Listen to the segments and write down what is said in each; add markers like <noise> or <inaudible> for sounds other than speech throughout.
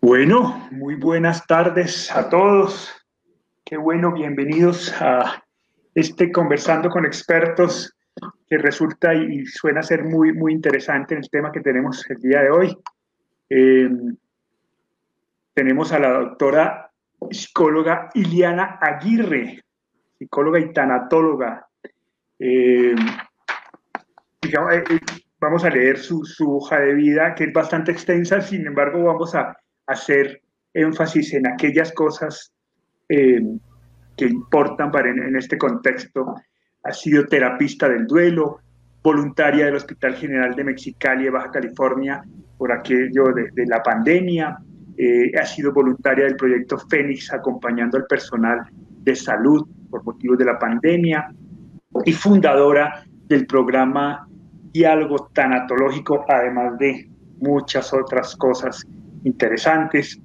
Bueno, muy buenas tardes a todos. Qué bueno, bienvenidos a este Conversando con Expertos que resulta y suena ser muy, muy interesante el tema que tenemos el día de hoy. Eh, tenemos a la doctora psicóloga Iliana Aguirre, psicóloga y tanatóloga. Eh, eh, vamos a leer su, hoja de vida, que es bastante extensa, sin embargo vamos a hacer énfasis en aquellas cosas que importan para en, este contexto. Ha sido terapista del duelo, voluntaria del Hospital General de Mexicali, Baja California, por aquello de, la pandemia, eh, ha sido voluntaria del proyecto Fénix, acompañando al personal de salud por motivos de la pandemia, y fundadora del programa Diálogo Tanatológico, además de muchas otras cosas interesantes,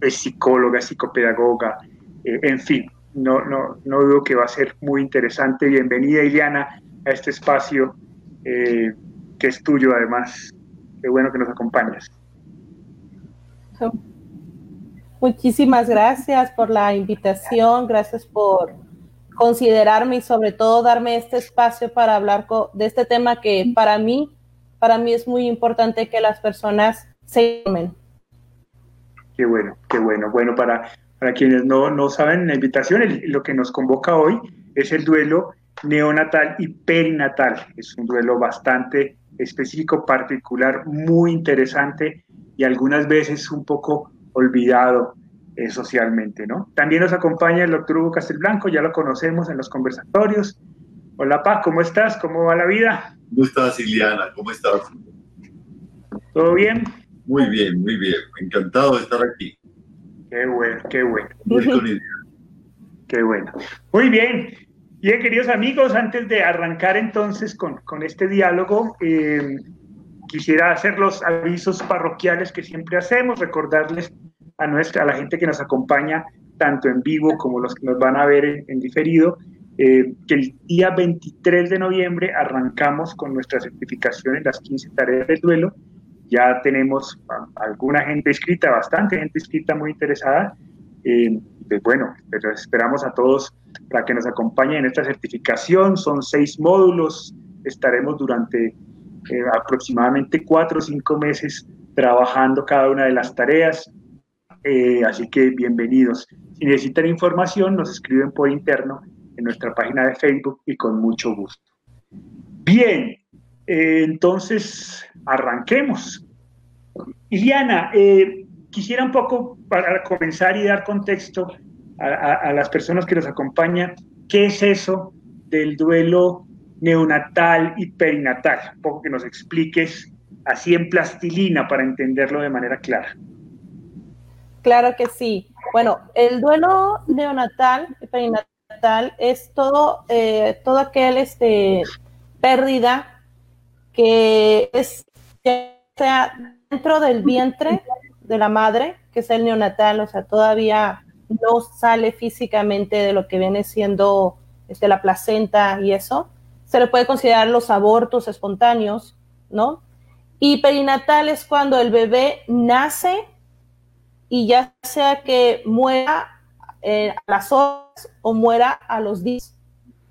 es psicóloga, psicopedagoga, eh, en fin, no, no, no dudo que va a ser muy interesante. Bienvenida, Iliana, a este espacio eh, que es tuyo, además. Qué bueno que nos acompañas. Muchísimas gracias por la invitación, gracias por considerarme y sobre todo darme este espacio para hablar de este tema que para mí, para mí es muy importante que las personas se informen. Qué bueno, qué bueno. Bueno, para para quienes no, no saben, la invitación, lo que nos convoca hoy es el duelo neonatal y perinatal. Es un duelo bastante específico, particular, muy interesante y algunas veces un poco olvidado eh, socialmente, ¿no? También nos acompaña el doctor Hugo Castelblanco, ya lo conocemos en los conversatorios. Hola, Paz, ¿cómo estás? ¿Cómo va la vida? ¿Cómo estás, Iliana? ¿Cómo estás? ¿Todo bien? Muy bien, muy bien. Encantado de estar aquí. Qué bueno, qué bueno. <laughs> qué bueno. Muy bien. Bien, queridos amigos, antes de arrancar entonces con, con este diálogo, eh, quisiera hacer los avisos parroquiales que siempre hacemos, recordarles a, nuestra, a la gente que nos acompaña, tanto en vivo como los que nos van a ver en, diferido, eh, que el día 23 de noviembre arrancamos con nuestra certificación en las 15 tareas del duelo ya tenemos alguna gente escrita, bastante gente escrita muy interesada. Eh, pues bueno, pero esperamos a todos para que nos acompañen en esta certificación. Son seis módulos. Estaremos durante eh, aproximadamente cuatro o cinco meses trabajando cada una de las tareas. Eh, así que bienvenidos. Si necesitan información, nos escriben por interno en nuestra página de Facebook y con mucho gusto. Bien, eh, entonces, arranquemos. Iliana, eh, quisiera un poco, para comenzar y dar contexto a, las personas que nos acompañan, ¿qué es eso del duelo neonatal y perinatal? Un poco que nos expliques así en plastilina para entenderlo de manera clara. Claro que sí. Bueno, el duelo neonatal perinatal es todo, eh, todo aquel este, pérdida que es sea dentro del vientre de la madre, que es el neonatal, o sea, todavía no sale físicamente de lo que viene siendo este, la placenta y eso. Se le puede considerar los abortos espontáneos, ¿no? Y perinatal es cuando el bebé nace y ya sea que muera eh, a las horas o muera a los días.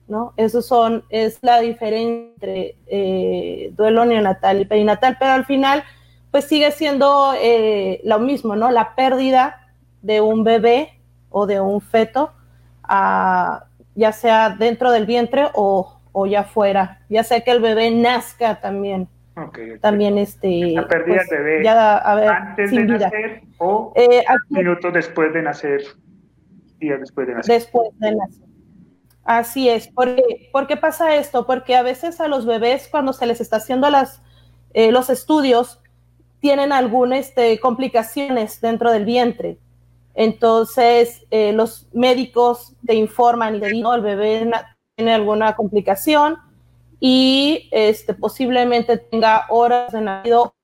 ¿no? Eso son, es la diferencia entre eh, duelo neonatal y perinatal, pero al final, pues sigue siendo eh, lo mismo, ¿no? La pérdida de un bebé o de un feto, ya sea dentro del vientre o, ya fuera, ya sea que el bebé nazca también. También este. La pérdida pues, del bebé antes de nacer o eh, minutos después de nacer, días después de nacer. Después de nacer. Así es. ¿Por qué, pasa esto? Porque a veces a los bebés cuando se les está haciendo las, eh, los estudios tienen algunas este, complicaciones dentro del vientre. Entonces eh, los médicos te informan y te dicen, no, el bebé tiene alguna complicación y este, posiblemente tenga horas de nacido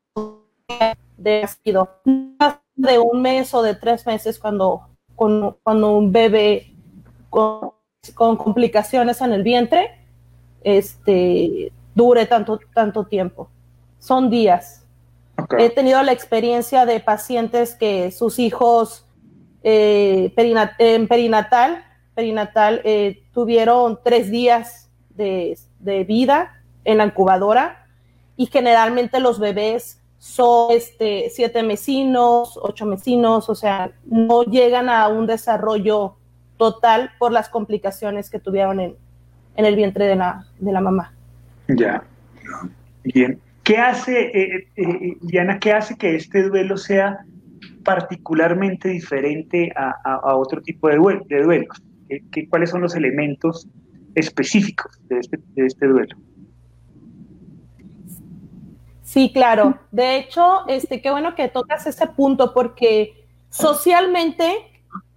de nacido de un mes o de tres meses cuando, cuando un bebé con con complicaciones en el vientre este, dure tanto, tanto tiempo. Son días. He tenido la experiencia de pacientes que sus hijos eh, en perinatal, perinatal eh, tuvieron tres días de, de, vida en la incubadora y generalmente los bebés son este, siete mesinos, ocho mesinos, o sea, no llegan a un desarrollo total por las complicaciones que tuvieron en, en el vientre de la, de la mamá. Ya, bien. ¿Qué hace, eh, eh, Diana, qué hace que este duelo sea particularmente diferente a, otro tipo de, de duelos? ¿Qué, cuáles son los elementos específicos de este, de este duelo? Sí, claro. De hecho, este, qué bueno que tocas ese punto porque socialmente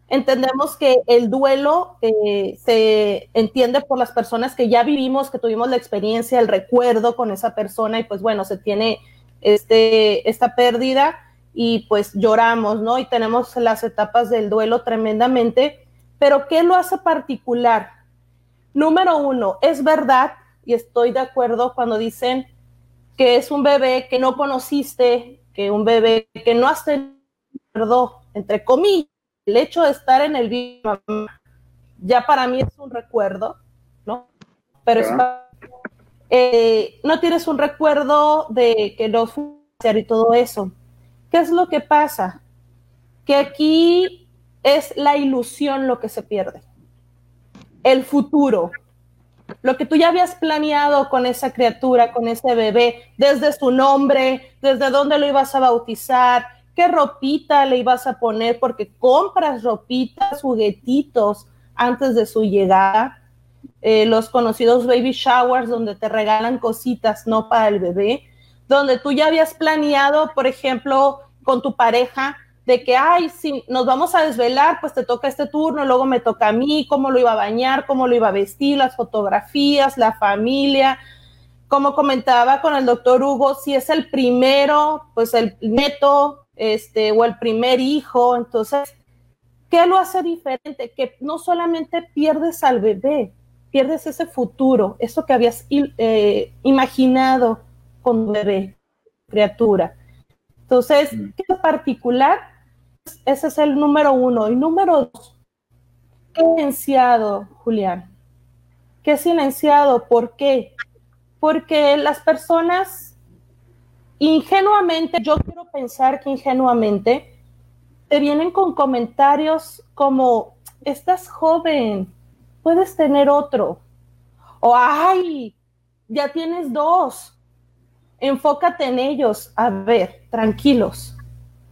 entendemos que el duelo eh, se entiende por las personas que ya vivimos, que tuvimos la experiencia, el recuerdo con esa persona y pues bueno, se tiene este, esta pérdida y pues lloramos, ¿no? Y tenemos las etapas del duelo tremendamente, pero ¿qué lo hace particular? Número uno, es verdad, y estoy de acuerdo cuando dicen que es un bebé que no conociste, que un bebé que no has tenido, entre comillas, el hecho de estar en el video ya para mí es un recuerdo, ¿no? Pero eh, no tienes un recuerdo de que lo hacer y todo eso. ¿Qué es lo que pasa? Que aquí es la ilusión lo que se pierde. El futuro. Lo que tú ya habías planeado con esa criatura, con ese bebé, desde su nombre, desde dónde lo ibas a bautizar, qué ropita le ibas a poner, porque compras ropitas, juguetitos antes de su llegada. Eh, los conocidos baby showers donde te regalan cositas, no para el bebé, donde tú ya habías planeado, por ejemplo, con tu pareja, de que, ay, si nos vamos a desvelar, pues te toca este turno, luego me toca a mí, cómo lo iba a bañar, cómo lo iba a vestir, las fotografías, la familia. Como comentaba con el doctor Hugo, si es el primero, pues el neto, este, o el primer hijo. Entonces, ¿qué lo hace diferente? Que no solamente pierdes al bebé, pierdes ese futuro, eso que habías eh, imaginado con bebé, criatura. Entonces, mm. ¿qué particular? Ese es el número uno. Y número dos, ¿qué silenciado, Julián? ¿Qué silenciado? ¿Por qué? Porque las personas ingenuamente, yo quiero pensar que ingenuamente, te vienen con comentarios como, estás joven, puedes tener otro. O, ay, ya tienes dos. Enfócate en ellos. A ver, tranquilos.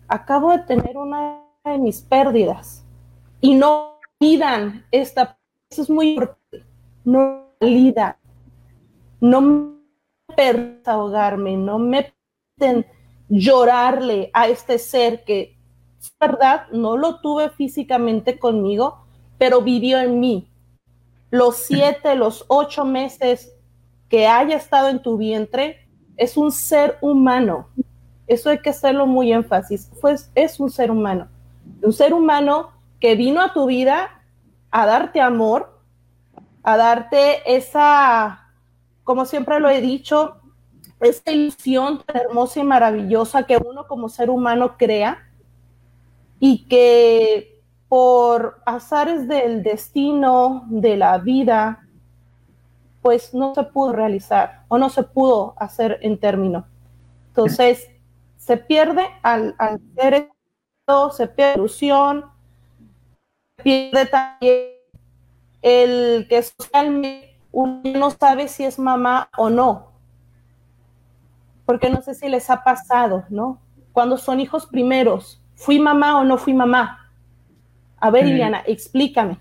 Acabo de tener una de mis pérdidas. Y no pidan esta. Eso es muy importante. No valida. No me ahogarme, no me llorarle a este ser que, es verdad, no lo tuve físicamente conmigo, pero vivió en mí. Los siete, los ocho meses que haya estado en tu vientre, es un ser humano. Eso hay que hacerlo muy énfasis. Pues es un ser humano. Un ser humano que vino a tu vida a darte amor, a darte esa, como siempre lo he dicho, esta ilusión tan hermosa y maravillosa que uno como ser humano crea y que por azares del destino, de la vida, pues no se pudo realizar o no se pudo hacer en término. Entonces, se pierde al, al ser esto, se pierde la ilusión, se pierde también el que socialmente uno no sabe si es mamá o no, porque no sé si les ha pasado, ¿no? Cuando son hijos primeros, ¿fui mamá o no fui mamá? A ver, Iliana, explícame.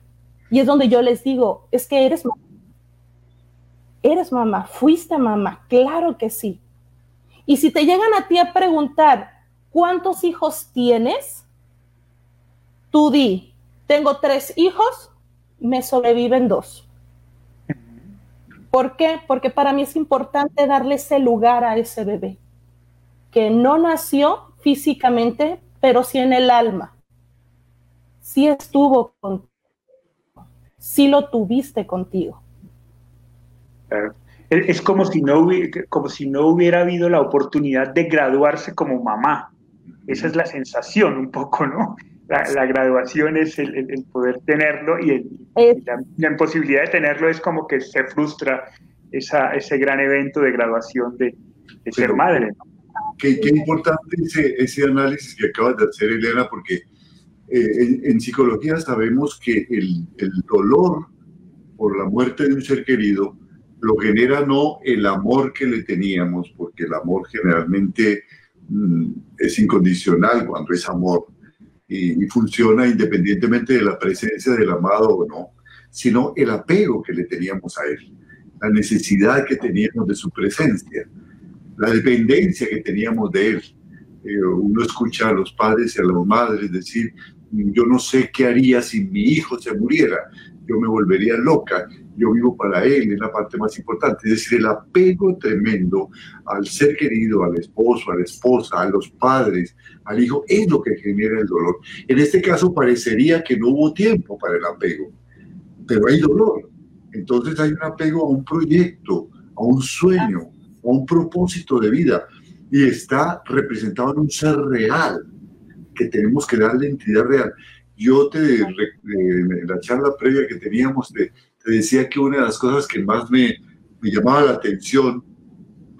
Y es donde yo les digo, es que eres mamá. Eres mamá, fuiste mamá, claro que sí. Y si te llegan a ti a preguntar, ¿cuántos hijos tienes? Tú di, tengo tres hijos, me sobreviven dos. ¿Por qué? Porque para mí es importante darle ese lugar a ese bebé, que no nació físicamente, pero sí en el alma. Sí estuvo contigo, sí lo tuviste contigo. Es como si, no hubiera, como si no hubiera habido la oportunidad de graduarse como mamá. Esa es la sensación un poco, ¿no? La, graduación es el, poder tenerlo y, la, imposibilidad de tenerlo es como que se frustra esa, ese gran evento de graduación de, ser madre. Qué, importante ese, ese, análisis que acabas de hacer, Elena, porque eh, en, psicología sabemos que el, el dolor por la muerte de un ser querido lo genera no el amor que le teníamos, porque el amor generalmente mm, es incondicional cuando es amor, y, funciona independientemente de la presencia del amado o no, sino el apego que le teníamos a él, la necesidad que teníamos de su presencia, la dependencia que teníamos de él. Eh, uno escucha a los padres y a las madres decir, yo no sé qué haría si mi hijo se muriera, yo me volvería loca, yo vivo para él, es la parte más importante. Es decir, el apego tremendo al ser querido, al esposo, a la esposa, a los padres, al hijo, es lo que genera el dolor. En este caso parecería que no hubo tiempo para el apego, pero hay dolor. Entonces hay un apego a un proyecto, a un sueño, a un propósito de vida y está representado en un ser real que tenemos que darle entidad real. Yo te, en la charla previa que teníamos, te, te decía que una de las cosas que más me, me llamaba la atención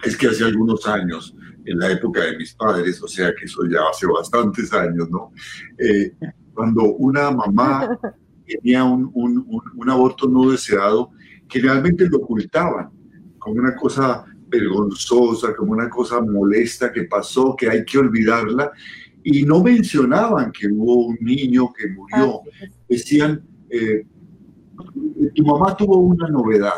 es que hace algunos años en la época de mis padres, o sea que eso ya hace bastantes años, ¿no? Eh, cuando una mamá <laughs> tenía un, un, un, aborto no deseado, generalmente lo ocultaban como una cosa vergonzosa, como una cosa molesta que pasó, que hay que olvidarla, y no mencionaban que hubo un niño que murió. Decían, eh, tu mamá tuvo una novedad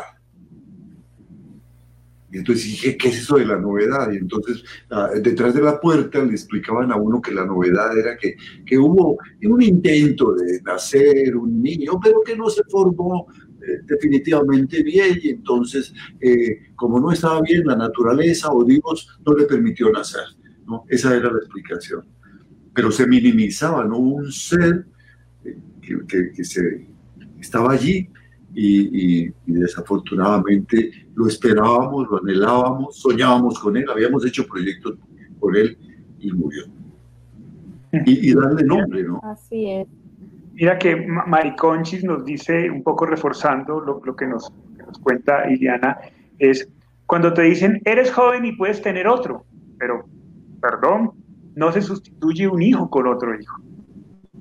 y entonces dije, ¿qué es eso de la novedad? Y entonces ah, detrás de la puerta le explicaban a uno que la novedad era que, que hubo un intento de nacer un niño, pero que no se formó eh, definitivamente bien y entonces eh, como no estaba bien la naturaleza o Dios no le permitió nacer. ¿no? Esa era la explicación. Pero se minimizaba, ¿no? Un ser que, que, que se, estaba allí y, desafortunadamente lo esperábamos, lo anhelábamos, soñábamos con él, habíamos hecho proyectos con él y murió. Y, darle nombre, ¿no? Así es. Mira que Mariconchis nos dice, un poco reforzando lo, lo que, nos, nos cuenta Iliana, es cuando te dicen, eres joven y puedes tener otro, pero, perdón, no se sustituye un hijo con otro hijo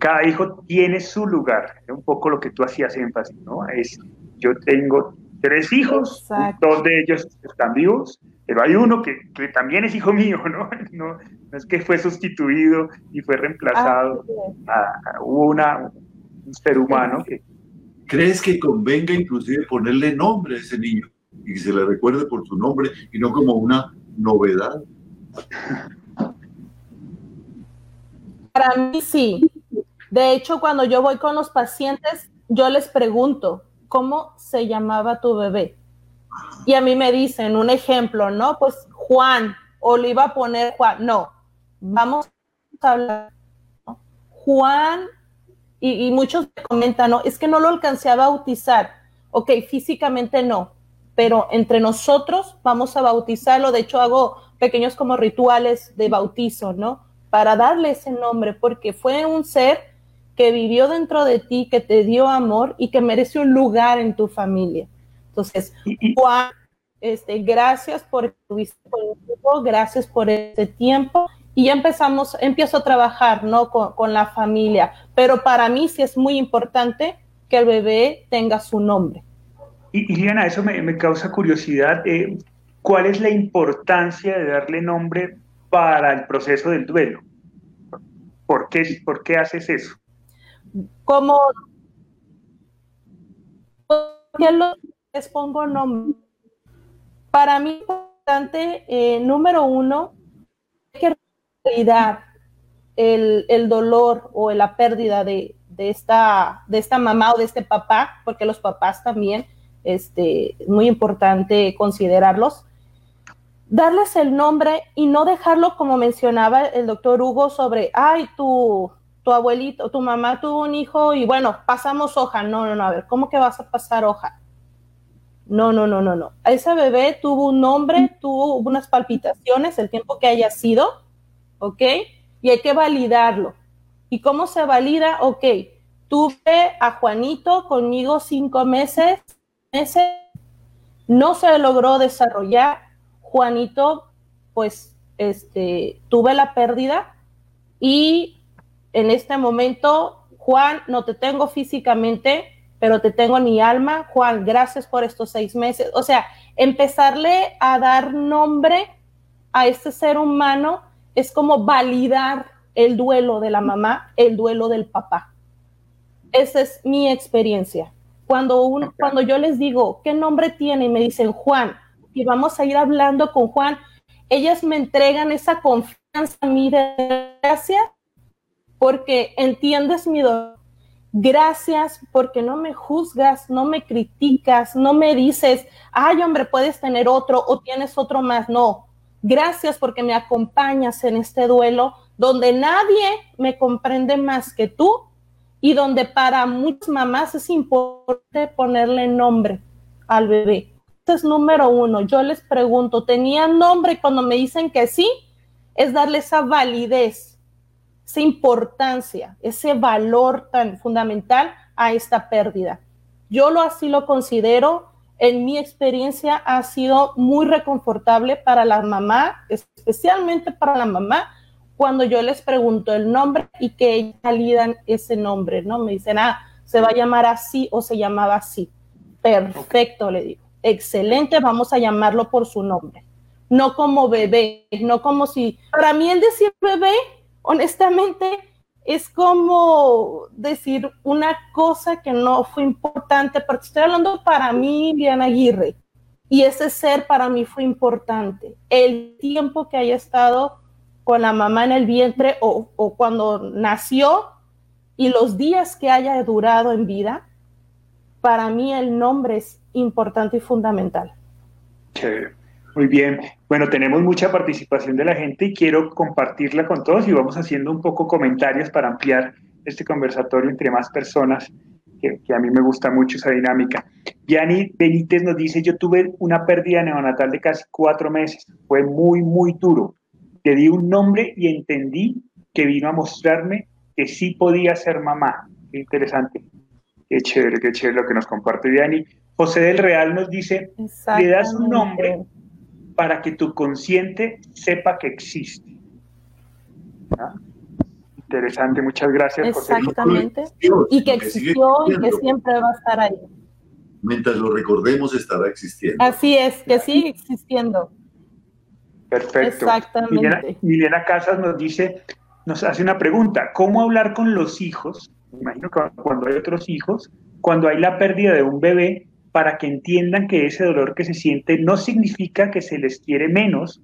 cada hijo tiene su lugar, un poco lo que tú hacías énfasis, ¿no? Es, yo tengo tres hijos, dos de ellos están vivos, pero hay uno que, que también es hijo mío, ¿no? <laughs> ¿no? ¿no? es que fue sustituido y fue reemplazado, hubo una, un ser humano que... ¿Crees que convenga inclusive ponerle nombre a ese niño y que se le recuerde por su nombre y no como una novedad? <laughs> Para mí sí, de hecho, cuando yo voy con los pacientes, yo les pregunto, ¿cómo se llamaba tu bebé? Y a mí me dicen un ejemplo, ¿no? Pues Juan, o le iba a poner Juan. No, vamos a hablar. Juan, y, muchos me comentan, no, es que no lo alcancé a bautizar. Ok, físicamente no, pero entre nosotros vamos a bautizarlo. De hecho, hago pequeños como rituales de bautizo, ¿no? Para darle ese nombre, porque fue un ser que vivió dentro de ti, que te dio amor y que merece un lugar en tu familia. Entonces, Juan, este, gracias por tiempo, gracias por este tiempo y ya empezamos, empiezo a trabajar, ¿no? Con, la familia, pero para mí sí es muy importante que el bebé tenga su nombre. Y, Liliana, eso me, causa curiosidad. Eh, ¿Cuál es la importancia de darle nombre para el proceso del duelo? ¿Por qué, ¿Por qué haces eso? como ¿qué les pongo nombre? Para mí importante, eh, número uno, es que realidad el, el, dolor o la pérdida de, de, esta, de esta mamá o de este papá, porque los papás también, este, es muy importante considerarlos, darles el nombre y no dejarlo como mencionaba el doctor Hugo sobre, ay, tú tu abuelito, tu mamá tuvo un hijo y bueno, pasamos hoja. No, no, no, a ver, ¿cómo que vas a pasar hoja? No, no, no, no, no. Ese bebé tuvo un nombre, tuvo unas palpitaciones, el tiempo que haya sido, ¿ok? Y hay que validarlo. ¿Y cómo se valida? Ok, tuve a Juanito conmigo cinco meses, meses, no se logró desarrollar. Juanito, pues, este, tuve la pérdida y en este momento, Juan, no te tengo físicamente, pero te tengo en mi alma. Juan, gracias por estos seis meses. O sea, empezarle a dar nombre a este ser humano es como validar el duelo de la mamá, el duelo del papá. Esa es mi experiencia. Cuando, un, cuando yo les digo, ¿qué nombre tiene? Y me dicen, Juan, y vamos a ir hablando con Juan, ellas me entregan esa confianza a mí gracias porque entiendes mi dolor. Gracias porque no me juzgas, no me criticas, no me dices, ay hombre, puedes tener otro o tienes otro más. No, gracias porque me acompañas en este duelo donde nadie me comprende más que tú y donde para muchas mamás es importante ponerle nombre al bebé. Este es número uno. Yo les pregunto, ¿tenía nombre? Y cuando me dicen que sí, es darle esa validez esa importancia, ese valor tan fundamental a esta pérdida. Yo lo así lo considero, en mi experiencia ha sido muy reconfortable para la mamá, especialmente para la mamá, cuando yo les pregunto el nombre y que ellos validan ese nombre, ¿no? Me dicen, ah, se va a llamar así o se llamaba así. Perfecto, le digo. Excelente, vamos a llamarlo por su nombre. No como bebé, no como si, para mí el decir bebé honestamente es como decir una cosa que no fue importante, porque estoy hablando para mí, Diana Aguirre, y ese ser para mí fue importante. El tiempo que haya estado con la mamá en el vientre o, o cuando nació y los días que haya durado en vida, para mí el nombre es importante y fundamental. Muy bien. Bueno, tenemos mucha participación de la gente y quiero compartirla con todos y vamos haciendo un poco comentarios para ampliar este conversatorio entre más personas, que, a mí me gusta mucho esa dinámica. Yanni Benítez nos dice, yo tuve una pérdida neonatal de casi cuatro meses, fue muy, muy duro. Le di un nombre y entendí que vino a mostrarme que sí podía ser mamá. Qué interesante. Qué chévere, qué chévere lo que nos comparte Yanni. José del Real nos dice, le das un nombre para que tu consciente sepa que existe. Interesante, muchas gracias. Exactamente. Y que existió y que siempre va a estar ahí. Mientras lo recordemos, estará existiendo. Así es, que sigue existiendo. Perfecto. Exactamente. Milena, Casas nos dice, nos hace una pregunta, ¿cómo hablar con los hijos? Me imagino que cuando hay otros hijos, cuando hay la pérdida de un bebé, para que entiendan que ese dolor que se siente no significa que se les quiere menos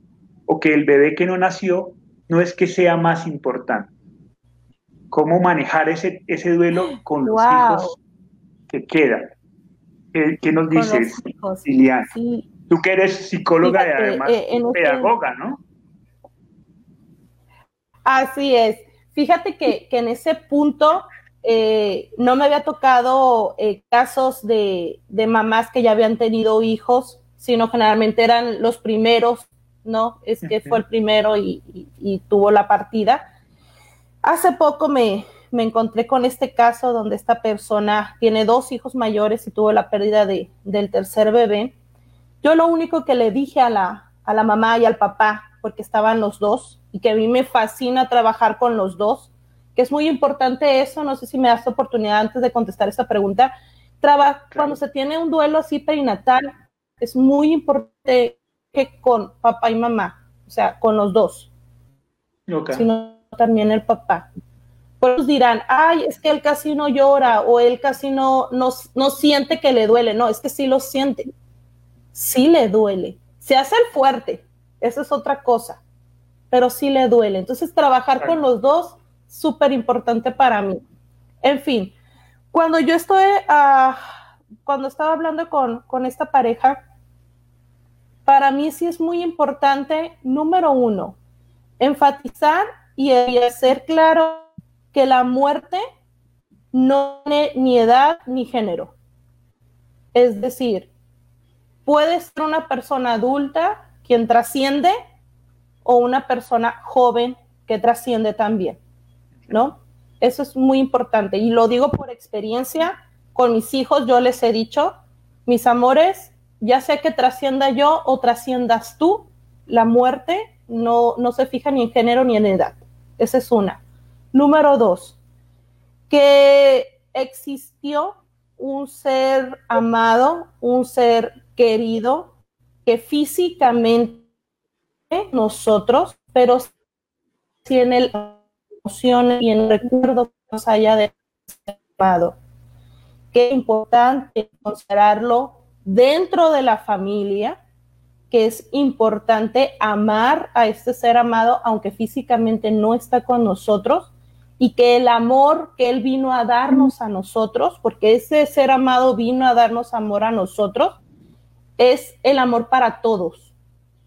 o que el bebé que no nació no es que sea más importante. ¿Cómo manejar ese, ese duelo con los hijos que quedan? ¿Qué, nos dices, Liliana? Tú que eres psicóloga y además eh, este pedagoga, ¿no? Así es. Fíjate que, que en ese punto eh, no me había tocado eh, casos de, mamás que ya habían tenido hijos, sino generalmente eran los primeros, ¿no? Es que fue el primero y, tuvo la partida. Hace poco me, encontré con este caso donde esta persona tiene dos hijos mayores y tuvo la pérdida de, del tercer bebé. Yo lo único que le dije a la, a la mamá y al papá, porque estaban los dos, y que a mí me fascina trabajar con los dos, que es muy importante eso, no sé si me das oportunidad antes de contestar esta pregunta. Cuando se tiene un duelo así perinatal, es muy importante que con papá y mamá, o sea, con los dos, sino también el papá. Pues dirán, ay, es que él casi no llora o él casi no, no, no siente que le duele. No, es que sí lo siente. Sí le duele. Se hace el fuerte, eso es otra cosa, pero sí le duele. Entonces, trabajar con los dos súper importante para mí. En fin, cuando yo estoy, ah, cuando estaba hablando con, con esta pareja, para mí sí es muy importante, número uno, enfatizar y hacer claro que la muerte no tiene ni edad ni género. Es decir, puede ser una persona adulta quien trasciende o una persona joven que trasciende también, ¿no? Eso es muy importante y lo digo por experiencia. Con mis hijos yo les he dicho, mis amores, ya sea que trascienda yo o trasciendas tú, la muerte no, no se fija ni en género ni en edad. Esa es una. Número dos, que existió un ser amado, un ser querido, que físicamente nosotros, pero tiene la y el recuerdo más allá de. Qué importante considerarlo dentro de la familia, que es importante amar a este ser amado, aunque físicamente no está con nosotros, y que el amor que Él vino a darnos a nosotros, porque ese ser amado vino a darnos amor a nosotros, es el amor para todos,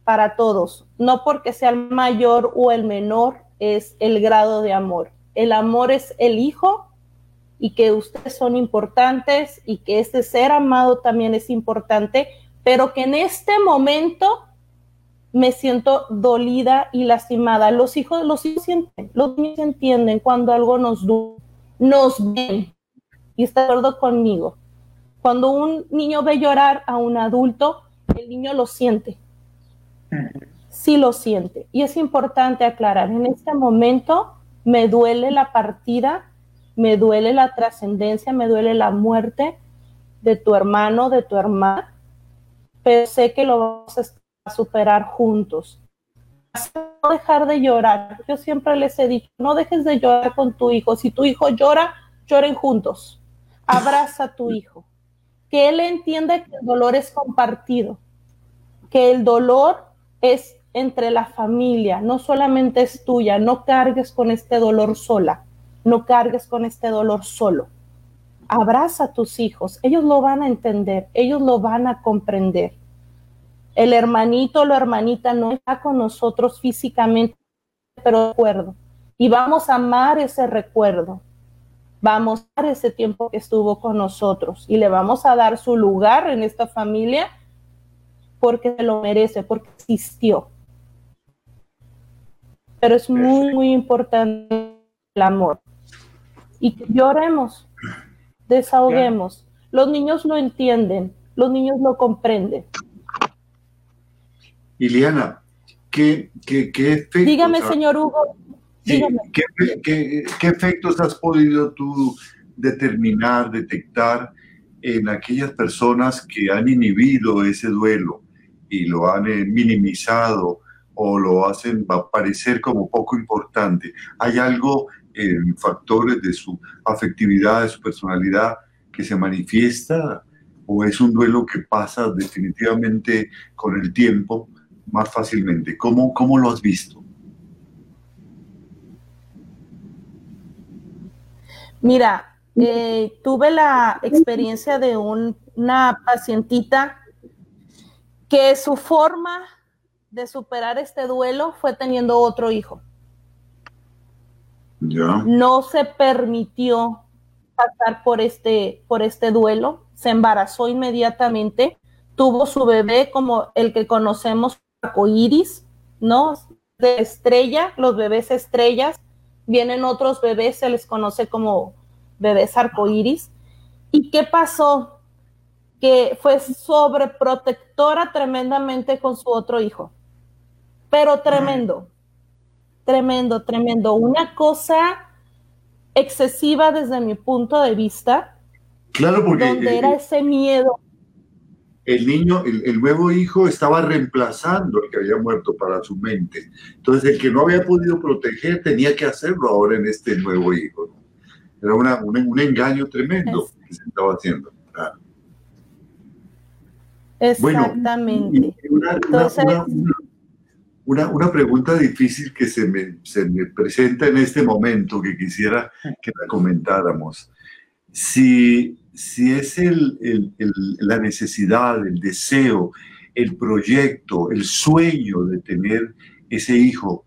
para todos, no porque sea el mayor o el menor, es el grado de amor. El amor es el hijo y que ustedes son importantes y que este ser amado también es importante, pero que en este momento me siento dolida y lastimada. Los hijos, los hijos sienten, los niños entienden cuando algo nos nos ven y está de acuerdo conmigo. Cuando un niño ve llorar a un adulto, el niño lo siente. Sí lo siente. Y es importante aclarar, en este momento me duele la partida, me duele la trascendencia, me duele la muerte de tu hermano, de tu hermana, pero sé que lo vamos a superar juntos. No dejar de llorar. Yo siempre les he dicho, no dejes de llorar con tu hijo. Si tu hijo llora, lloren juntos. Abraza a tu hijo que él entienda que el dolor es compartido, que el dolor es entre la familia, no solamente es tuya, no cargues con este dolor sola, no cargues con este dolor solo. Abraza a tus hijos, ellos lo van a entender, ellos lo van a comprender. El hermanito o la hermanita no está con nosotros físicamente, pero recuerdo. Y vamos a amar ese recuerdo vamos a dar ese tiempo que estuvo con nosotros y le vamos a dar su lugar en esta familia porque lo merece, porque existió. Pero es muy, muy importante el amor. Y que lloremos, desahoguemos. Los niños lo entienden, los niños lo comprenden. Iliana, ¿qué, qué, qué Dígame, señor Hugo, ¿qué, efectos has podido tú determinar, detectar en aquellas personas que han inhibido ese duelo y lo han eh, minimizado o lo hacen parecer como poco importante? ¿Hay algo en factores de su afectividad, de su personalidad que se manifiesta o es un duelo que pasa definitivamente con el tiempo más fácilmente? ¿Cómo, cómo lo has visto? Mira, eh, tuve la experiencia de una pacientita que su forma de superar este duelo fue teniendo otro hijo. No se permitió pasar por este, por este duelo, se embarazó inmediatamente, tuvo su bebé como el que conocemos, arcoíris, ¿no? De estrella, los bebés estrellas, vienen otros bebés, se les conoce como bebés arcoíris. ¿Y qué pasó? Que fue sobreprotectora tremendamente con su otro hijo. Pero tremendo, tremendo, tremendo. Una cosa excesiva desde mi punto de vista. Claro, porque. Donde era ese miedo el niño, el, nuevo hijo estaba reemplazando al que había muerto para su mente. Entonces, el que no había podido proteger tenía que hacerlo ahora en este nuevo hijo. Era una, un, engaño tremendo que se estaba haciendo. Exactamente. una, una, pregunta difícil que se me, se me presenta en este momento que quisiera que la comentáramos. Si si es el, la necesidad, el deseo, el proyecto, el sueño de tener ese hijo,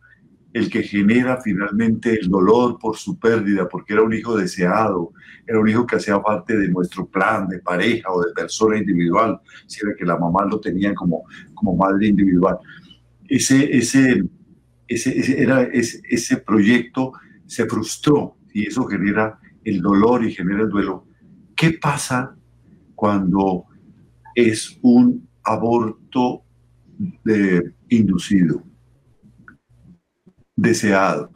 el que genera finalmente el dolor por su pérdida, porque era un hijo deseado, era un hijo que hacía parte de nuestro plan de pareja o de persona individual, si era que la mamá lo tenía como, como madre individual. Ese, ese, ese, era, ese, ese proyecto se frustró y eso genera el dolor y genera el duelo. ¿Qué pasa cuando es un aborto de, inducido? deseado.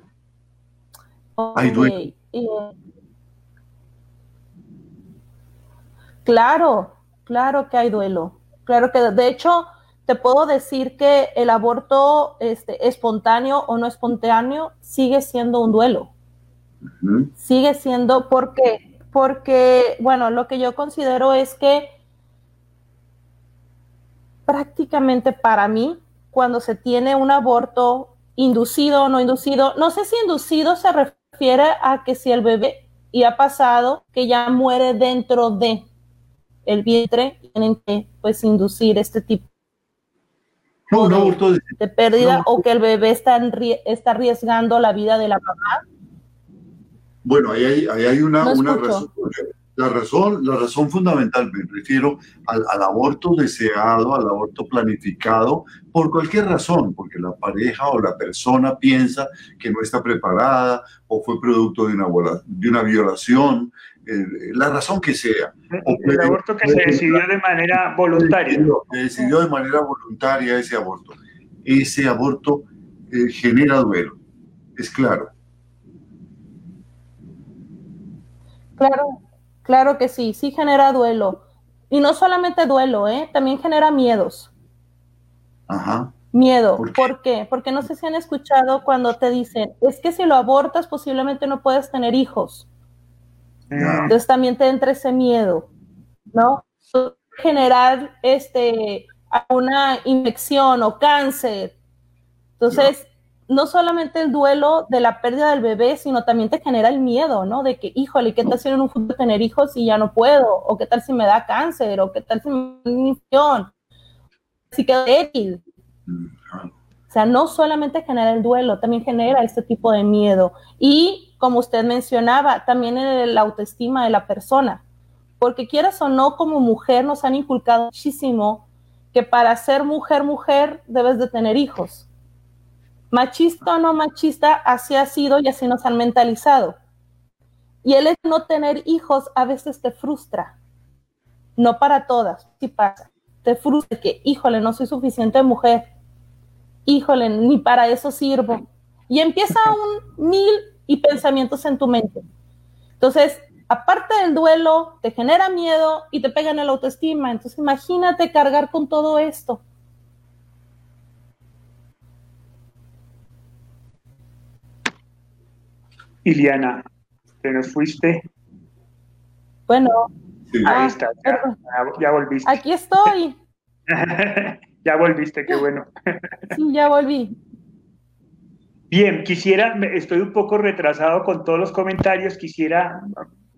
Hay duelo. Claro, claro que hay duelo. Claro que de hecho te puedo decir que el aborto este, espontáneo o no espontáneo sigue siendo un duelo. Sigue siendo porque, porque, bueno, lo que yo considero es que prácticamente para mí, cuando se tiene un aborto inducido o no inducido. No sé si inducido se refiere a que si el bebé y ha pasado, que ya muere dentro de el vientre, tienen que pues inducir este tipo de, pérdida o que el bebé está, está arriesgando la vida de la mamá. Bueno, ahí hay, hay una, una razón. La razón, la razón fundamental, me refiero al, aborto deseado, al aborto planificado, por cualquier razón, porque la pareja o la persona piensa que no está preparada o fue producto de una, de una violación, eh, la razón que sea. el aborto que se decidió de manera voluntaria. Se decidió, de manera voluntaria ese aborto. Ese aborto eh, genera duelo, es claro. Claro, Claro que sí, sí genera duelo. Y no solamente duelo, ¿eh? también genera miedos. Ajá. Miedo. ¿Por qué? Porque no sé si han escuchado cuando te dicen, es que si lo abortas posiblemente no puedes tener hijos. Entonces también te entra ese miedo, ¿no? Generar este, una infección o cáncer. Entonces, no solamente el duelo de la pérdida del bebé, sino también te genera el miedo, ¿no? De que, híjole, ¿qué tal si en un futuro tener hijos y ya no puedo? ¿O qué tal si me da cáncer? ¿O qué tal si me da infección? Si quedo débil. O sea, no solamente genera el duelo, también genera este tipo de miedo. Y, como usted mencionaba, también la autoestima de la persona. Porque quieras o no, como mujer nos han inculcado muchísimo que para ser mujer, mujer, debes de tener hijos Machista o no machista, así ha sido y así nos han mentalizado. Y el no tener hijos a veces te frustra. No para todas, sí pasa. Te frustra que, híjole, no soy suficiente mujer. Híjole, ni para eso sirvo. Y empieza un mil y pensamientos en tu mente. Entonces, aparte del duelo, te genera miedo y te pega en el autoestima. Entonces, imagínate cargar con todo esto. Iliana, ¿te nos fuiste? Bueno, ahí ah, está, ya, volviste. Aquí estoy. <laughs> ya volviste, qué bueno. sí, ya volví. Bien, quisiera, estoy un poco retrasado con todos los comentarios, quisiera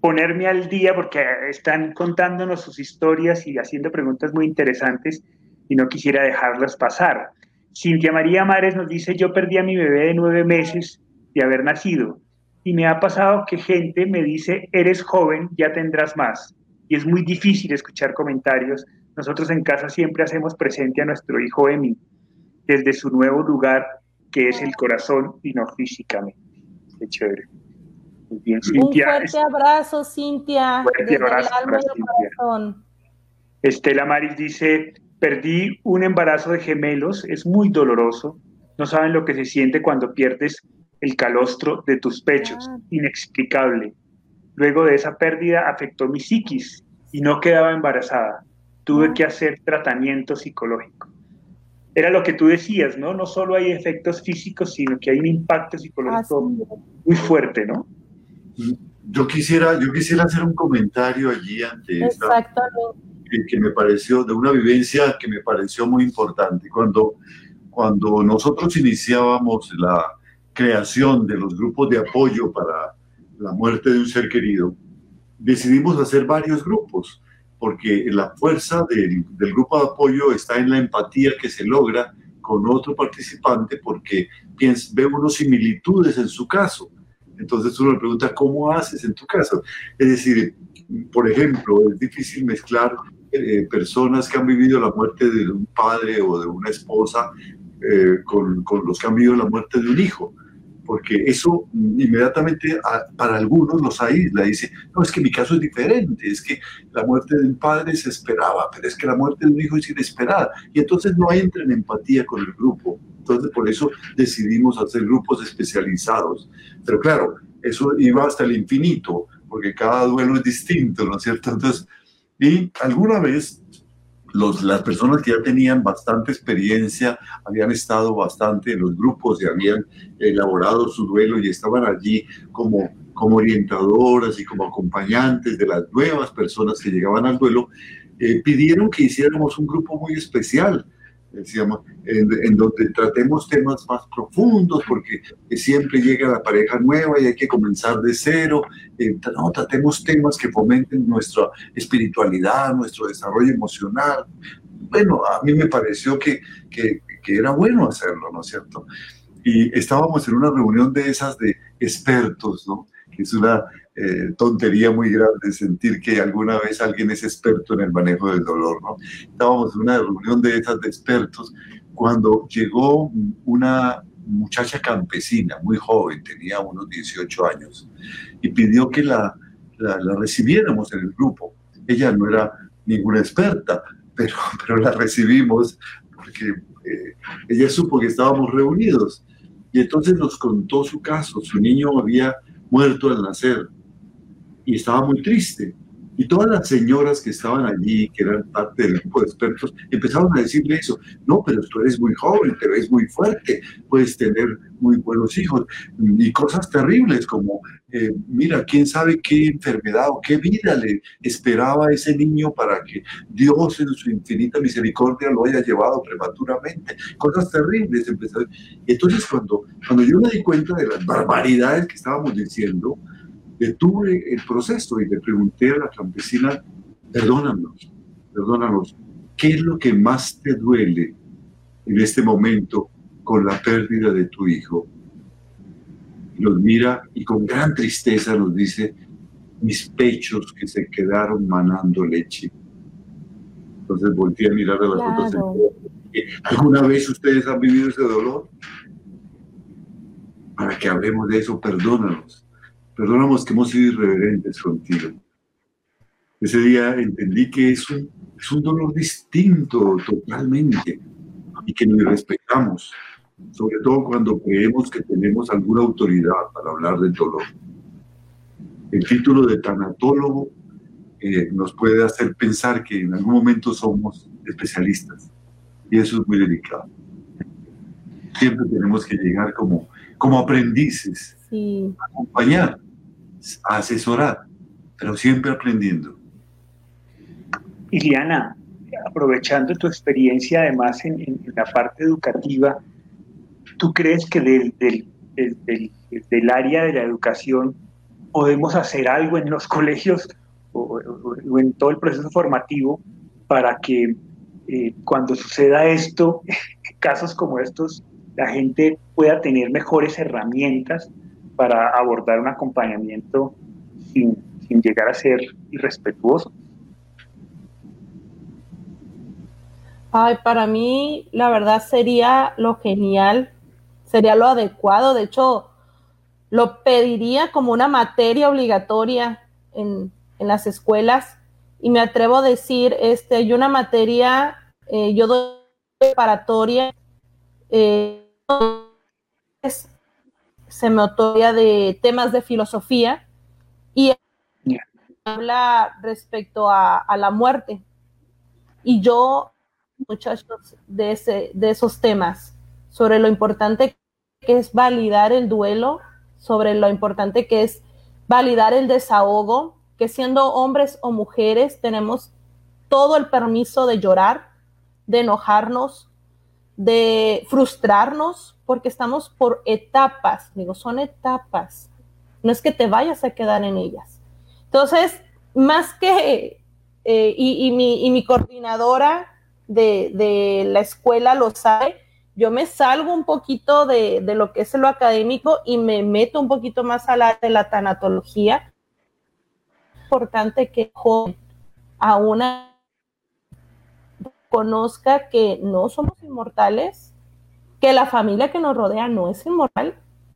ponerme al día porque están contándonos sus historias y haciendo preguntas muy interesantes y no quisiera dejarlas pasar. Cintia María Mares nos dice, yo perdí a mi bebé de nueve meses de haber nacido y me ha pasado que gente me dice, eres joven, ya tendrás más. Y es muy difícil escuchar comentarios. Nosotros en casa siempre hacemos presente a nuestro hijo Emi desde su nuevo lugar, que es el corazón y no físicamente. Qué chévere. Muy bien, Cintia. Un fuerte abrazo, Cintia. Fuerte abrazo corazón. Estela Maris dice, perdí un embarazo de gemelos, es muy doloroso. No saben lo que se siente cuando pierdes el calostro de tus pechos, ah. inexplicable. Luego de esa pérdida afectó mi psiquis y no quedaba embarazada. Tuve ah. que hacer tratamiento psicológico. Era lo que tú decías, ¿no? No solo hay efectos físicos, sino que hay un impacto psicológico muy fuerte, ¿no? Yo quisiera, yo quisiera hacer un comentario allí ante esta, que, que me pareció, de una vivencia que me pareció muy importante. Cuando, cuando nosotros iniciábamos la, creación de los grupos de apoyo para la muerte de un ser querido, decidimos hacer varios grupos, porque la fuerza del, grupo de apoyo está en la empatía que se logra con otro participante porque ve unos similitudes en su caso. Entonces uno le pregunta, ¿cómo haces en tu caso? Es decir, por ejemplo, es difícil mezclar eh, personas que han vivido la muerte de un padre o de una esposa eh, con, con, los que han vivido la muerte de un hijo porque eso inmediatamente para algunos los aísla. Dice, no, es que mi caso es diferente, es que la muerte de un padre se esperaba, pero es que la muerte de un hijo es inesperada. Y entonces no entra en empatía con el grupo. Entonces por eso decidimos hacer grupos especializados. Pero claro, eso iba hasta el infinito, porque cada duelo es distinto, ¿no es cierto? Entonces, y alguna vez las personas que ya tenían bastante experiencia, habían estado bastante en los grupos y habían elaborado su duelo y estaban allí como, como orientadoras y como acompañantes de las nuevas personas que llegaban al duelo, eh, pidieron que hiciéramos un grupo muy especial decíamos, en, donde tratemos temas más profundos, porque siempre llega la pareja nueva y hay que comenzar de cero. Eh, no, tratemos temas que fomenten nuestra espiritualidad, nuestro desarrollo emocional. Bueno, a mí me pareció que, que, que era bueno hacerlo, ¿no es cierto? Y estábamos en una reunión de esas de expertos, ¿no? Que es una eh, tontería muy grande sentir que alguna vez alguien es experto en el manejo del dolor, ¿no? Estábamos en una reunión de esas de expertos cuando llegó una muchacha campesina, muy joven, tenía unos 18 años, y pidió que la, recibiéramos en el grupo. Ella no era ninguna experta, pero, <laughs> pero la recibimos porque eh, ella supo que estábamos reunidos. Y entonces nos contó su caso. Su niño había muerto al nacer y estaba muy triste. Y todas las señoras que estaban allí, que eran parte del grupo de expertos, empezaron a decirle eso. No, pero tú eres muy joven, te ves muy fuerte, puedes tener muy buenos hijos. Y cosas terribles como, eh, mira, quién sabe qué enfermedad o qué vida le esperaba a ese niño para que Dios en su infinita misericordia lo haya llevado prematuramente. Cosas terribles. Entonces cuando, cuando yo me di cuenta de las barbaridades que estábamos diciendo, detuve el proceso y le pregunté a la campesina, perdónanos, perdónanos, ¿qué es lo que más te duele en este momento con la pérdida de tu hijo? nos mira y con gran tristeza nos dice, mis pechos que se quedaron manando leche. Entonces volteé a mirar a las otras. ¿Alguna vez ustedes han vivido ese dolor? Para que hablemos de eso, perdónanos Perdónanos que hemos sido irreverentes contigo. Ese día entendí que es un, es un dolor distinto totalmente y que nos respetamos, sobre todo cuando creemos que tenemos alguna autoridad para hablar del dolor. El título de tanatólogo eh, nos puede hacer pensar que en algún momento somos especialistas y eso es muy delicado. Siempre tenemos que llegar como, como aprendices, a acompañar asesorar, pero siempre aprendiendo. Iliana, aprovechando tu experiencia además en, la parte educativa, ¿tú crees que del, del, área de la educación podemos hacer algo en los <laughs> colegios o, en todo el proceso formativo para que eh, cuando suceda esto, <laughs> casos como estos, la gente pueda tener mejores herramientas para abordar un acompañamiento sin, llegar a ser irrespetuoso. Ay, para mí la verdad sería lo genial, sería lo adecuado, de hecho lo pediría como una materia obligatoria en, las escuelas y me atrevo a decir, este, hay una materia, eh, yo doy preparatoria, eh, se me otorga de temas de filosofía y habla respecto a, la muerte. Y yo, muchachos, de, ese, de esos temas, sobre lo importante que es validar el duelo, sobre lo importante que es validar el desahogo, que siendo hombres o mujeres tenemos todo el permiso de llorar, de enojarnos, de frustrarnos, porque estamos por etapas, digo, son etapas. No es que te vayas a quedar en ellas. Entonces, más que, eh, y, mi, coordinadora de, la escuela lo sabe, yo me salgo un poquito de, lo que es lo académico y me meto un poquito más a la de la tanatología. Importante que a una conozca que no somos inmortales, que la familia que nos rodea no es inmortal,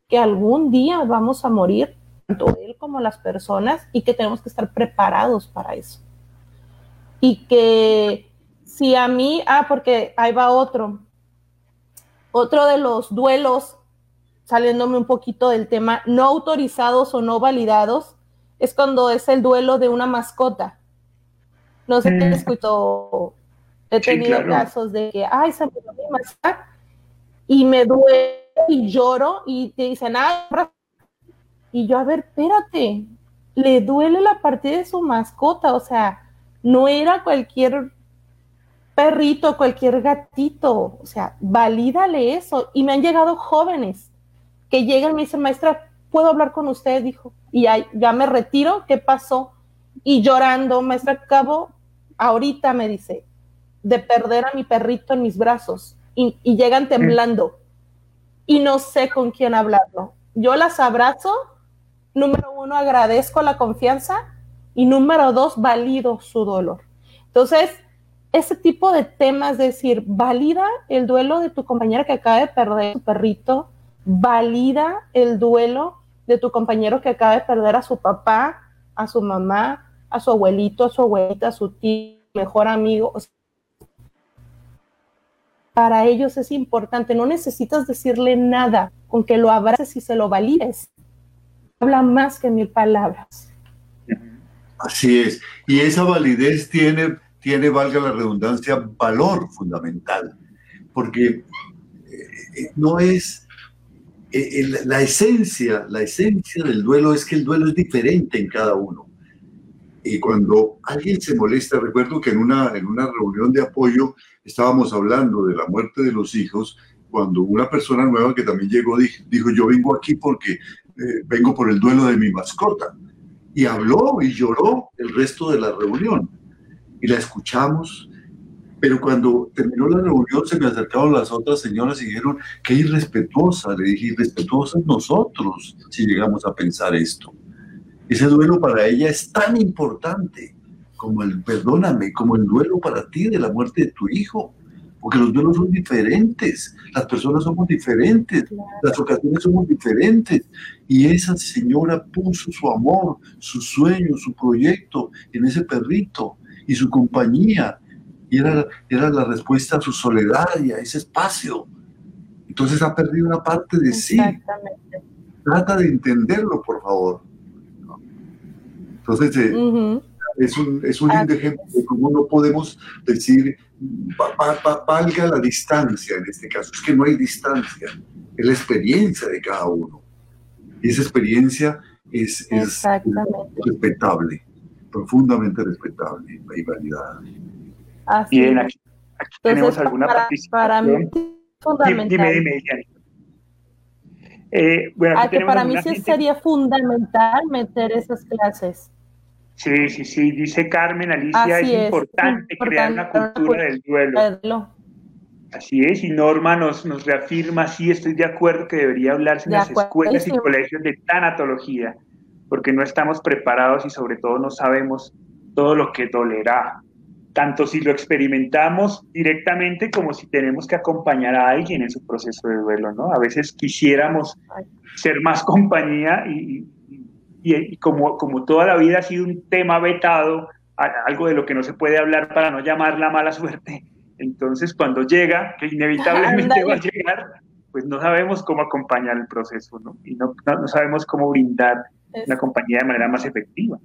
que algún día vamos a morir, tanto él como las personas, y que tenemos que estar preparados para eso. Y que si a mí, ah, porque ahí va otro, otro de los duelos, saliéndome un poquito del tema, no autorizados o no validados, es cuando es el duelo de una mascota. No sé qué mm. escuchó, he tenido casos de que, ay, se murió mi mascota, y me duele y lloro y te dicen, ay, y yo, a ver, espérate, le duele la partida de su mascota, o sea, no era cualquier perrito, cualquier gatito, o sea, valídale eso. Y me han llegado jóvenes que llegan y me dicen, maestra, ¿puedo hablar con usted? Dijo, y ya, ya me retiro, ¿qué pasó? Y llorando, maestra, acabo, ahorita me dice, de perder a mi perrito en mis brazos. Y, y llegan temblando y no sé con quién hablarlo. Yo las abrazo, número uno, agradezco la confianza y número dos, valido su dolor. Entonces, ese tipo de temas, es decir, valida el duelo de tu compañera que acaba de perder a su perrito, valida el duelo de tu compañero que acaba de perder a su papá, a su mamá, a su abuelito, a su abuelita, a su tío, mejor amigo para ellos es importante. No necesitas decirle nada, con que lo abraces y se lo valides. Habla más que mil palabras. Así es. Y esa validez tiene, tiene valga la redundancia, valor fundamental. Porque eh, eh, no es eh, la esencia, la esencia del duelo es que el duelo es diferente en cada uno. Y cuando alguien se molesta, recuerdo que en una, en una reunión de apoyo estábamos hablando de la muerte de los hijos, cuando una persona nueva que también llegó dijo, yo vengo aquí porque eh, vengo por el duelo de mi mascota. Y habló y lloró el resto de la reunión. Y la escuchamos, pero cuando terminó la reunión se me acercaron las otras señoras y dijeron, qué irrespetuosa. Le dije, irrespetuosas nosotros si llegamos a pensar esto. Ese duelo para ella es tan importante como el, perdóname, como el duelo para ti de la muerte de tu hijo, porque los duelos son diferentes, las personas somos diferentes, las ocasiones somos diferentes, y esa señora puso su amor, su sueño, su proyecto en ese perrito y su compañía, y era, era la respuesta a su soledad y a ese espacio. Entonces ha perdido una parte de sí. Trata de entenderlo, por favor. Entonces, eh, es un, es un lindo ejemplo de cómo no podemos decir, valga la distancia en este caso. Es que no hay distancia, es la experiencia de cada uno. Y esa experiencia es, es respetable, profundamente respetable y validada. Bien, aquí, tenemos alguna para, para mí fundamental. Dime, dime, dime eh, bueno, que para mí sí sería fundamental meter esas clases. Sí, sí, sí, dice Carmen Alicia, es, importante, crear una cultura del duelo. Así es, y Norma nos, nos reafirma, sí, estoy de acuerdo que debería hablarse en las escuelas y colegios de tanatología, porque no estamos preparados y sobre todo no sabemos todo lo que dolerá, tanto si lo experimentamos directamente como si tenemos que acompañar a alguien en su proceso de duelo, ¿no? A veces quisiéramos ser más compañía y, y, como, como toda la vida ha sido un tema vetado, algo de lo que no se puede hablar para no llamar la mala suerte, entonces cuando llega, que inevitablemente va a llegar, pues no sabemos cómo acompañar el proceso, ¿no? Y no, no, sabemos cómo brindar una compañía de manera más efectiva.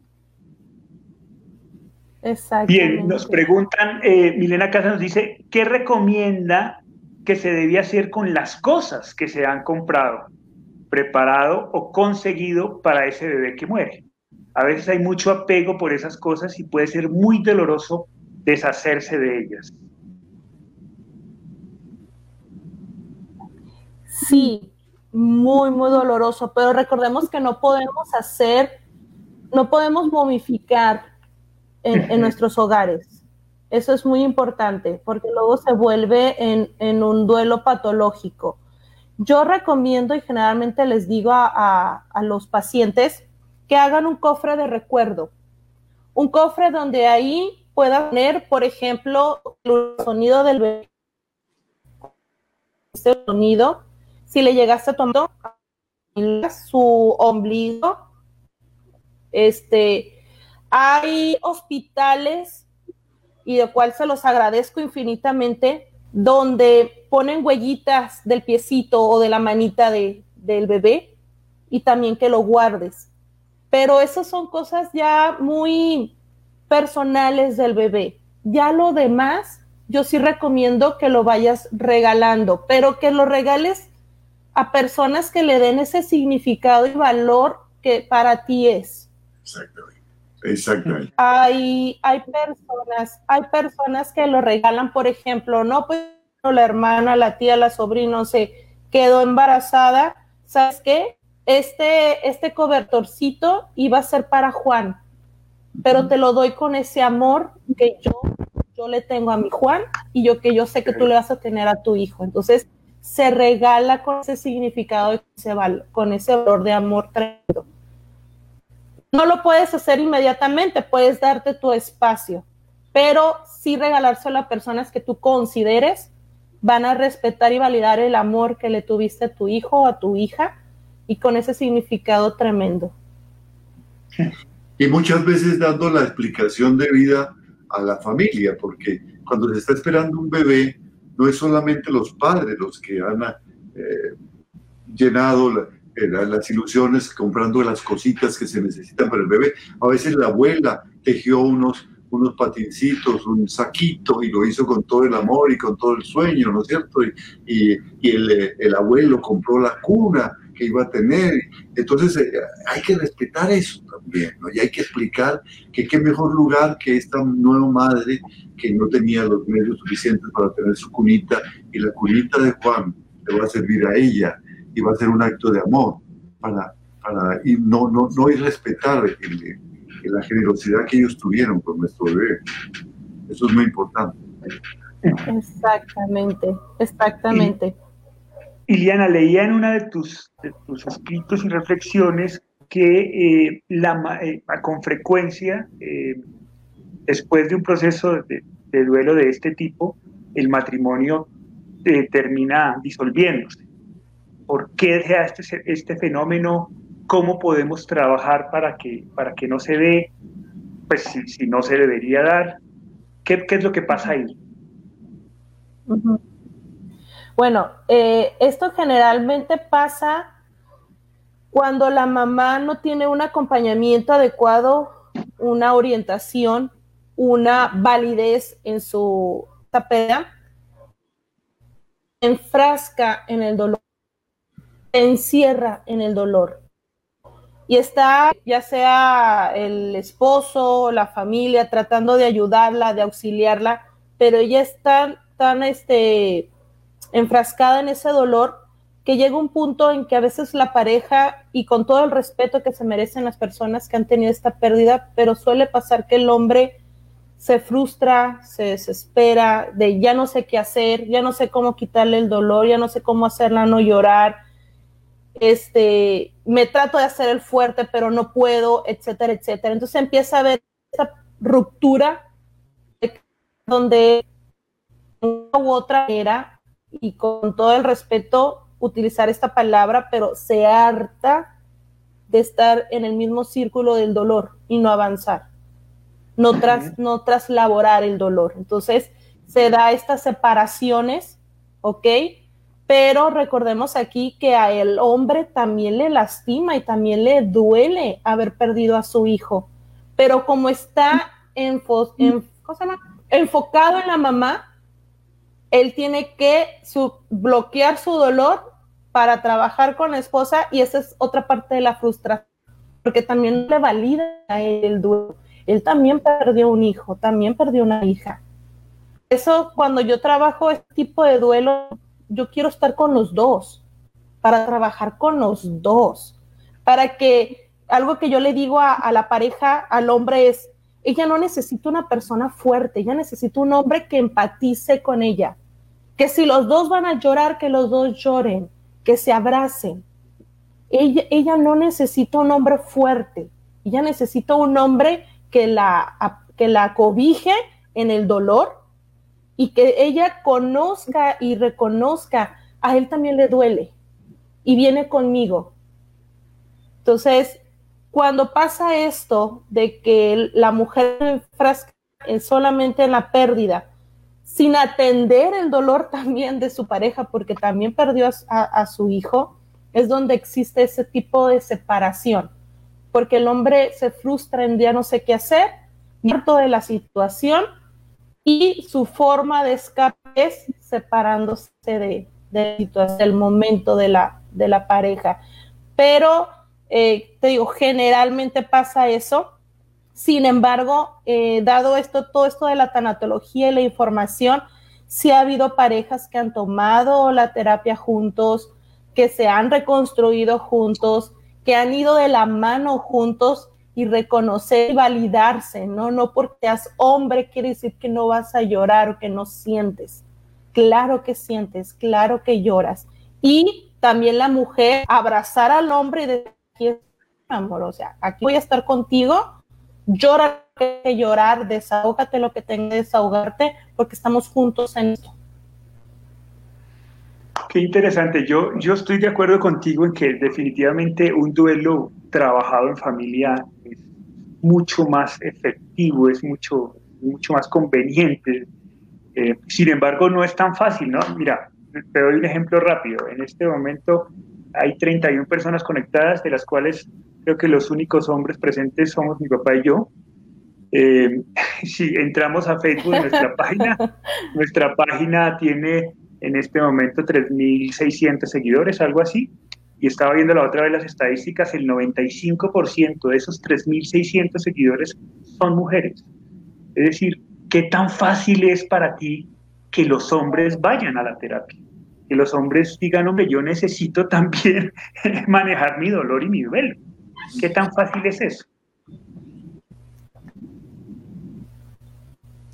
Bien, nos preguntan, eh, Milena Casa nos dice, ¿qué recomienda que se debía hacer con las cosas que se han comprado? preparado o conseguido para ese bebé que muere. A veces hay mucho apego por esas cosas y puede ser muy doloroso deshacerse de ellas. Sí, muy, muy doloroso, pero recordemos que no podemos hacer, no podemos momificar en, <laughs> nuestros hogares. Eso es muy importante porque luego se vuelve en, un duelo patológico. Yo recomiendo y generalmente les digo a, los pacientes que hagan un cofre de recuerdo. Un cofre donde ahí puedan poner, por ejemplo, el sonido del bebé. Este sonido, si le llegaste a tomar su ombligo, este, hay hospitales y de cual se los agradezco infinitamente, donde ponen huellitas del piecito o de la manita de, del bebé y también que lo guardes. Pero esas son cosas ya muy personales del bebé. Ya lo demás, yo sí recomiendo que lo vayas regalando, pero que lo regales a personas que le den ese significado y valor que para ti es. Exactamente. Exactamente. Hay, hay personas, hay personas que lo regalan, por ejemplo, no, pues la hermana, la tía, la sobrina, se quedó embarazada, ¿sabes qué? Este, este cobertorcito iba a ser para Juan, pero te lo doy con ese amor que yo, yo le tengo a mi Juan y yo que yo sé que tú le vas a tener a tu hijo. Entonces, se regala con ese significado y con ese valor de amor tremendo no lo puedes hacer inmediatamente, puedes darte tu espacio, pero sí regalárselo a personas que tú consideres van a respetar y validar el amor que le tuviste a tu hijo o a tu hija y con ese significado tremendo. Y muchas veces dando la explicación de vida a la familia, porque cuando se está esperando un bebé, no es solamente los padres los que han eh, llenado la, las ilusiones comprando las cositas que se necesitan para el bebé. A veces la abuela tejió unos, unos patincitos, un saquito y lo hizo con todo el amor y con todo el sueño, ¿no es cierto? Y, y, el, el, abuelo compró la cuna que iba a tener. Entonces eh, hay que respetar eso también, ¿no? Y hay que explicar que qué mejor lugar que esta nueva madre que no tenía los medios suficientes para tener su cunita y la cunita de Juan le va a servir a ella y va a ser un acto de amor para, para y no, no, no respetar la generosidad que ellos tuvieron con nuestro bebé. Eso es muy importante. Exactamente, exactamente. Iliana, leía en una de tus, tus escritos y reflexiones que eh, la, eh, con frecuencia, eh, después de un proceso de, de, duelo de este tipo, el matrimonio termina disolviéndose por qué deja este, este fenómeno, cómo podemos trabajar para que, para que no se dé, pues si, no se debería dar, ¿qué, es lo que pasa ahí? Bueno, eh, esto generalmente pasa cuando la mamá no tiene un acompañamiento adecuado, una orientación, una validez en su tapera, enfrasca en el dolor encierra en el dolor. Y está ya sea el esposo, la familia, tratando de ayudarla, de auxiliarla, pero ella está tan este, enfrascada en ese dolor que llega un punto en que a veces la pareja, y con todo el respeto que se merecen las personas que han tenido esta pérdida, pero suele pasar que el hombre se frustra, se desespera, de ya no sé qué hacer, ya no sé cómo quitarle el dolor, ya no sé cómo hacerla no llorar, este, me trato de hacer el fuerte, pero no puedo, etcétera, etcétera. Entonces empieza a haber esa ruptura donde una u otra manera, y con todo el respeto, utilizar esta palabra, pero se harta de estar en el mismo círculo del dolor y no avanzar, no, tras, no traslaborar el dolor. Entonces se da estas separaciones, ¿ok? Pero recordemos aquí que a el hombre también le lastima y también le duele haber perdido a su hijo, pero como está enfocado en la mamá, él tiene que bloquear su dolor para trabajar con la esposa y esa es otra parte de la frustración, porque también le valida a él el duelo. Él también perdió un hijo, también perdió una hija. Eso cuando yo trabajo este tipo de duelo, yo quiero estar con los dos, para trabajar con los dos, para que algo que yo le digo a, la pareja, al hombre es, ella no necesita una persona fuerte, ella necesita un hombre que empatice con ella, que si los dos van a llorar, que los dos lloren, que se abracen. Ella, ella no necesita un hombre fuerte, ella necesita un hombre que la, que la cobije en el dolor y que ella conozca y reconozca, a él también le duele y viene conmigo. Entonces, cuando pasa esto de que la mujer enfrasca solamente en la pérdida, sin atender el dolor <laughs> también de su pareja, porque también perdió a, su hijo, es donde existe ese tipo de separación, porque el hombre se frustra en día no sé qué hacer, harto de la situación, y su forma de escape es separándose de, del momento de la, de la pareja. Pero eh, te digo, generalmente pasa eso. Sin embargo, eh, dado esto, todo esto de la tanatología y la información, sí ha habido parejas que han tomado la terapia juntos, que se han reconstruido juntos, que han ido de la mano juntos y reconocer y validarse, ¿no? No porque seas hombre quiere decir que no vas a llorar o que no sientes. Claro que sientes, claro que lloras. Y también la mujer abrazar al hombre y decir, aquí es amor, o sea, aquí voy a estar contigo, llora que llorar, desahógate lo que tengas que desahogarte, porque estamos juntos en esto. Qué interesante. Yo, yo estoy de acuerdo contigo en que definitivamente un duelo trabajado en familia mucho más efectivo, es mucho, mucho más conveniente. Eh, sin embargo, no es tan fácil, ¿no? Mira, te doy un ejemplo rápido. En este momento hay 31 personas conectadas, de las cuales creo que los únicos hombres presentes somos mi papá y yo. Eh, <laughs> si entramos a Facebook, nuestra <laughs> página, nuestra página tiene en este momento 3.600 seguidores, algo así. Y estaba viendo la otra vez las estadísticas, el 95% de esos 3.600 seguidores son mujeres. Es decir, ¿qué tan fácil es para ti que los hombres vayan a la terapia? que los hombres digan, hombre, yo necesito <laughs> también manejar mi dolor y mi duelo. ¿Qué tan fácil es eso?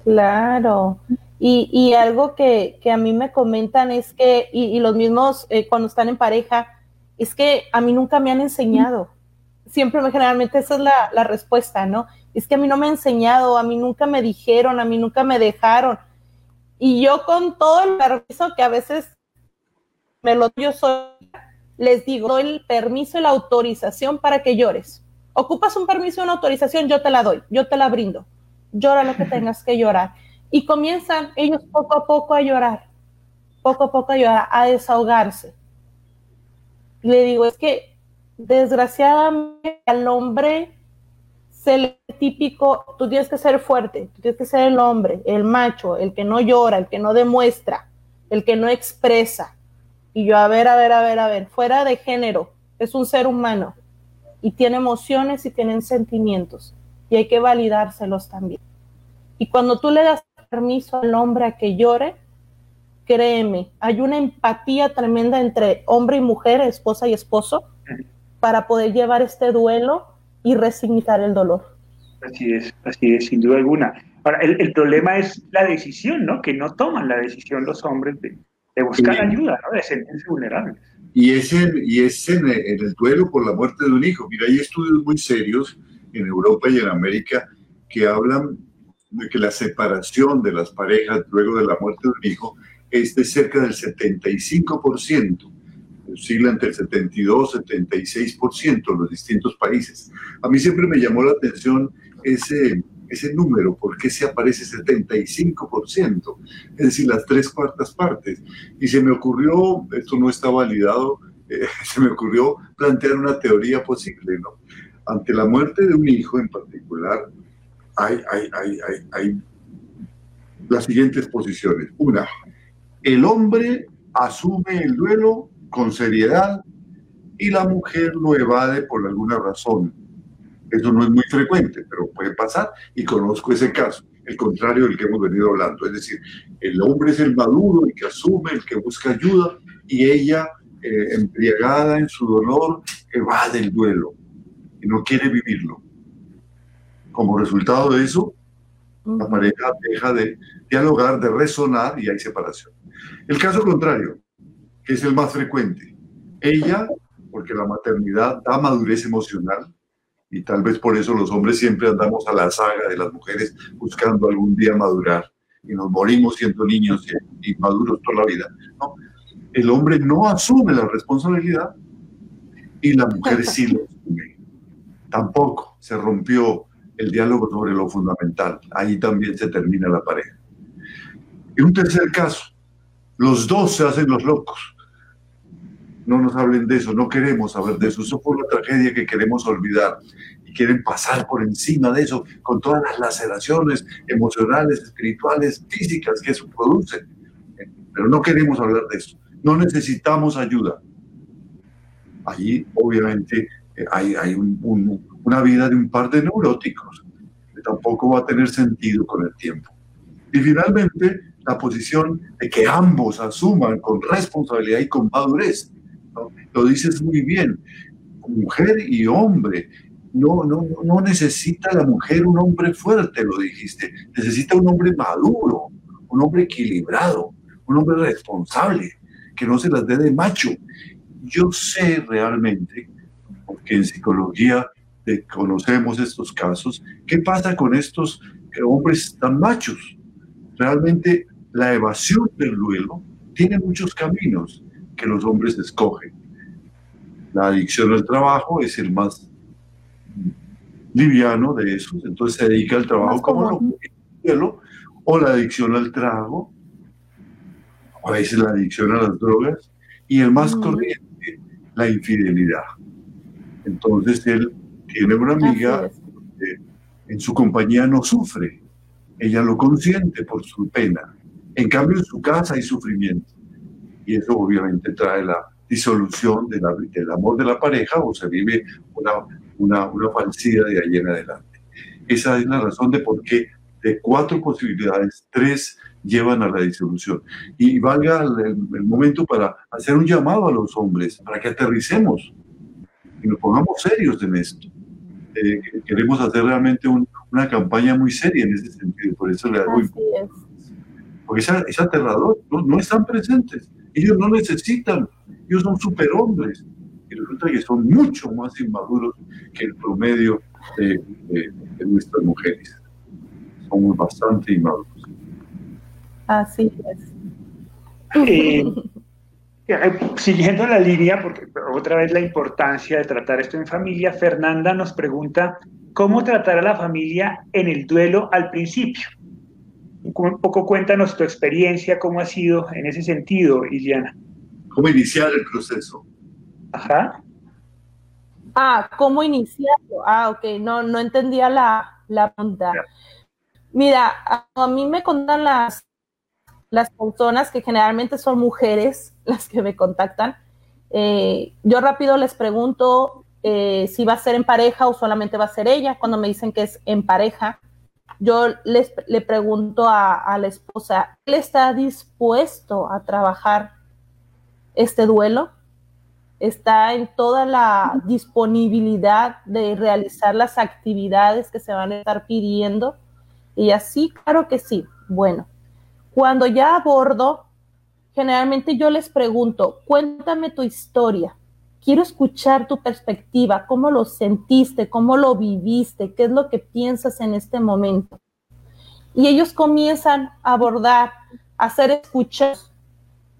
Claro. Y, algo que, a mí me comentan es que, y, los mismos eh, cuando están en pareja, es que a mí nunca me han enseñado. Siempre, generalmente esa es la, respuesta, ¿no? Es que a mí no me han enseñado, a mí nunca me dijeron, a mí nunca me dejaron. Y yo con todo el permiso que a veces me lo yo soy, les digo, doy el permiso y la autorización para que llores. Ocupas un permiso y una autorización, yo te la doy, yo te la brindo. Llora lo que tengas que llorar. Y comienzan ellos poco a poco a llorar, poco a poco a llorar, a desahogarse. Le digo, es que desgraciadamente al hombre se le típico, tú tienes que ser fuerte, tú tienes que ser el hombre, el macho, el que no llora, el que no demuestra, el que no expresa. Y yo, a ver, a ver, a ver, a ver, fuera de género, es un ser humano y tiene emociones y tienen sentimientos y hay que validárselos también. Y cuando tú le das permiso al hombre a que llore, créeme, hay una empatía tremenda entre hombre y mujer, esposa y esposo, para poder llevar este duelo y resignificar el dolor. Así es, así es, sin duda alguna. Ahora, el, el problema es la decisión, ¿no? Que no toman la decisión los hombres de, de buscar ayuda, ¿no? de sentirse vulnerables. Y es, en, y es en, el duelo por la muerte de un hijo. Mira, hay estudios muy serios en Europa y en América que hablan de que la separación de las parejas luego de la muerte de un hijo es de cerca del 75%, oscila entre el 72 y 76% en los distintos países. A mí siempre me llamó la atención ese, ese número, ¿por qué se aparece 75%? Es decir, las tres cuartas partes. Y se me ocurrió, esto no está validado, eh, <laughs> se me ocurrió plantear una teoría posible, ¿no? Ante la muerte de un hijo en particular, hay, hay, hay, hay las siguientes posiciones. Una, el hombre asume el duelo con seriedad y la mujer lo evade por alguna razón eso no es muy frecuente, pero puede pasar y conozco ese caso, el contrario del que hemos venido hablando. Es decir, el hombre es el maduro, el que asume, el que busca ayuda y ella, eh, embriagada en su dolor, evade el duelo y no quiere vivirlo. Como resultado de eso, la pareja deja de dialogar, de resonar y hay separación. El caso contrario, que es el más frecuente, ella, porque la maternidad da madurez emocional, y tal vez por eso los hombres siempre andamos a la saga de las mujeres buscando algún día madurar y nos morimos siendo niños y, maduros toda la vida. El hombre no asume la responsabilidad y la mujer sí lo asume. Tampoco se rompió el diálogo sobre lo fundamental. Ahí también se termina la pareja. Y un tercer caso, los dos se hacen los locos. No nos hablen de eso, no queremos saber de eso. Eso fue una tragedia que queremos olvidar y quieren pasar por encima de eso con todas las laceraciones emocionales, espirituales, físicas que eso produce. Pero no queremos hablar de eso. No necesitamos ayuda. Allí, obviamente, hay, una vida de un par de neuróticos que tampoco va a tener sentido con el tiempo. Y finalmente, la posición de que ambos asuman con responsabilidad y con madurez. Lo dices muy bien, mujer y hombre. No, no, no necesita la mujer un hombre fuerte, lo dijiste. Necesita un hombre maduro, un hombre equilibrado, un hombre responsable, que no se las dé de macho. Yo sé realmente, porque en psicología conocemos estos casos, qué pasa con estos hombres tan machos. Realmente la evasión del duelo tiene muchos caminos que los hombres escogen. La adicción al trabajo es el más liviano de esos, entonces se dedica al trabajo como lo duelo, o la adicción al trago, o a veces la adicción a las drogas, y el más corriente, la infidelidad. Entonces él tiene una amiga que en su compañía no sufre, ella lo consiente por su pena, en cambio, en su casa hay sufrimiento. Y eso obviamente trae la disolución de la, del amor de la pareja o se vive una, una, una de ahí en adelante. Esa es la razón de por qué de cuatro posibilidades, tres llevan a la disolución. Y valga el, momento para hacer un llamado a los hombres, para que aterricemos y nos pongamos serios en esto. Eh, queremos hacer realmente una campaña muy seria en ese sentido, por eso le hago porque es, aterrador, no, están presentes, ellos no necesitan, ellos son superhombres, y resulta que son mucho más inmaduros que el promedio de, nuestras mujeres. Somos bastante inmaduros. Así es. Eh, siguiendo la línea, porque otra vez la importancia de tratar esto en familia, Fernanda nos pregunta, ¿cómo tratar a la familia en el duelo al principio? un poco cuéntanos tu experiencia, cómo ha sido en ese sentido, Iliana. ¿Cómo iniciar el proceso? Ajá. Ah, ¿cómo iniciarlo? Ah, ok, no, no entendía la, la pregunta. Mira, a, mí me contan las, las personas que generalmente son mujeres <laughs> las que me contactan. Eh, yo rápido les pregunto eh, si va a ser en pareja o solamente va a ser ella. Cuando me dicen que es en pareja, yo les, le pregunto a, la esposa, ¿él está dispuesto a trabajar este duelo? ¿Está en toda la disponibilidad de realizar las actividades que se van a estar pidiendo? Y así, claro que sí. Bueno, cuando ya abordo, generalmente yo les pregunto, cuéntame tu historia quiero escuchar tu perspectiva, cómo lo sentiste, cómo lo viviste, qué es lo que piensas en este momento. Y ellos comienzan a abordar, a hacer escuchas.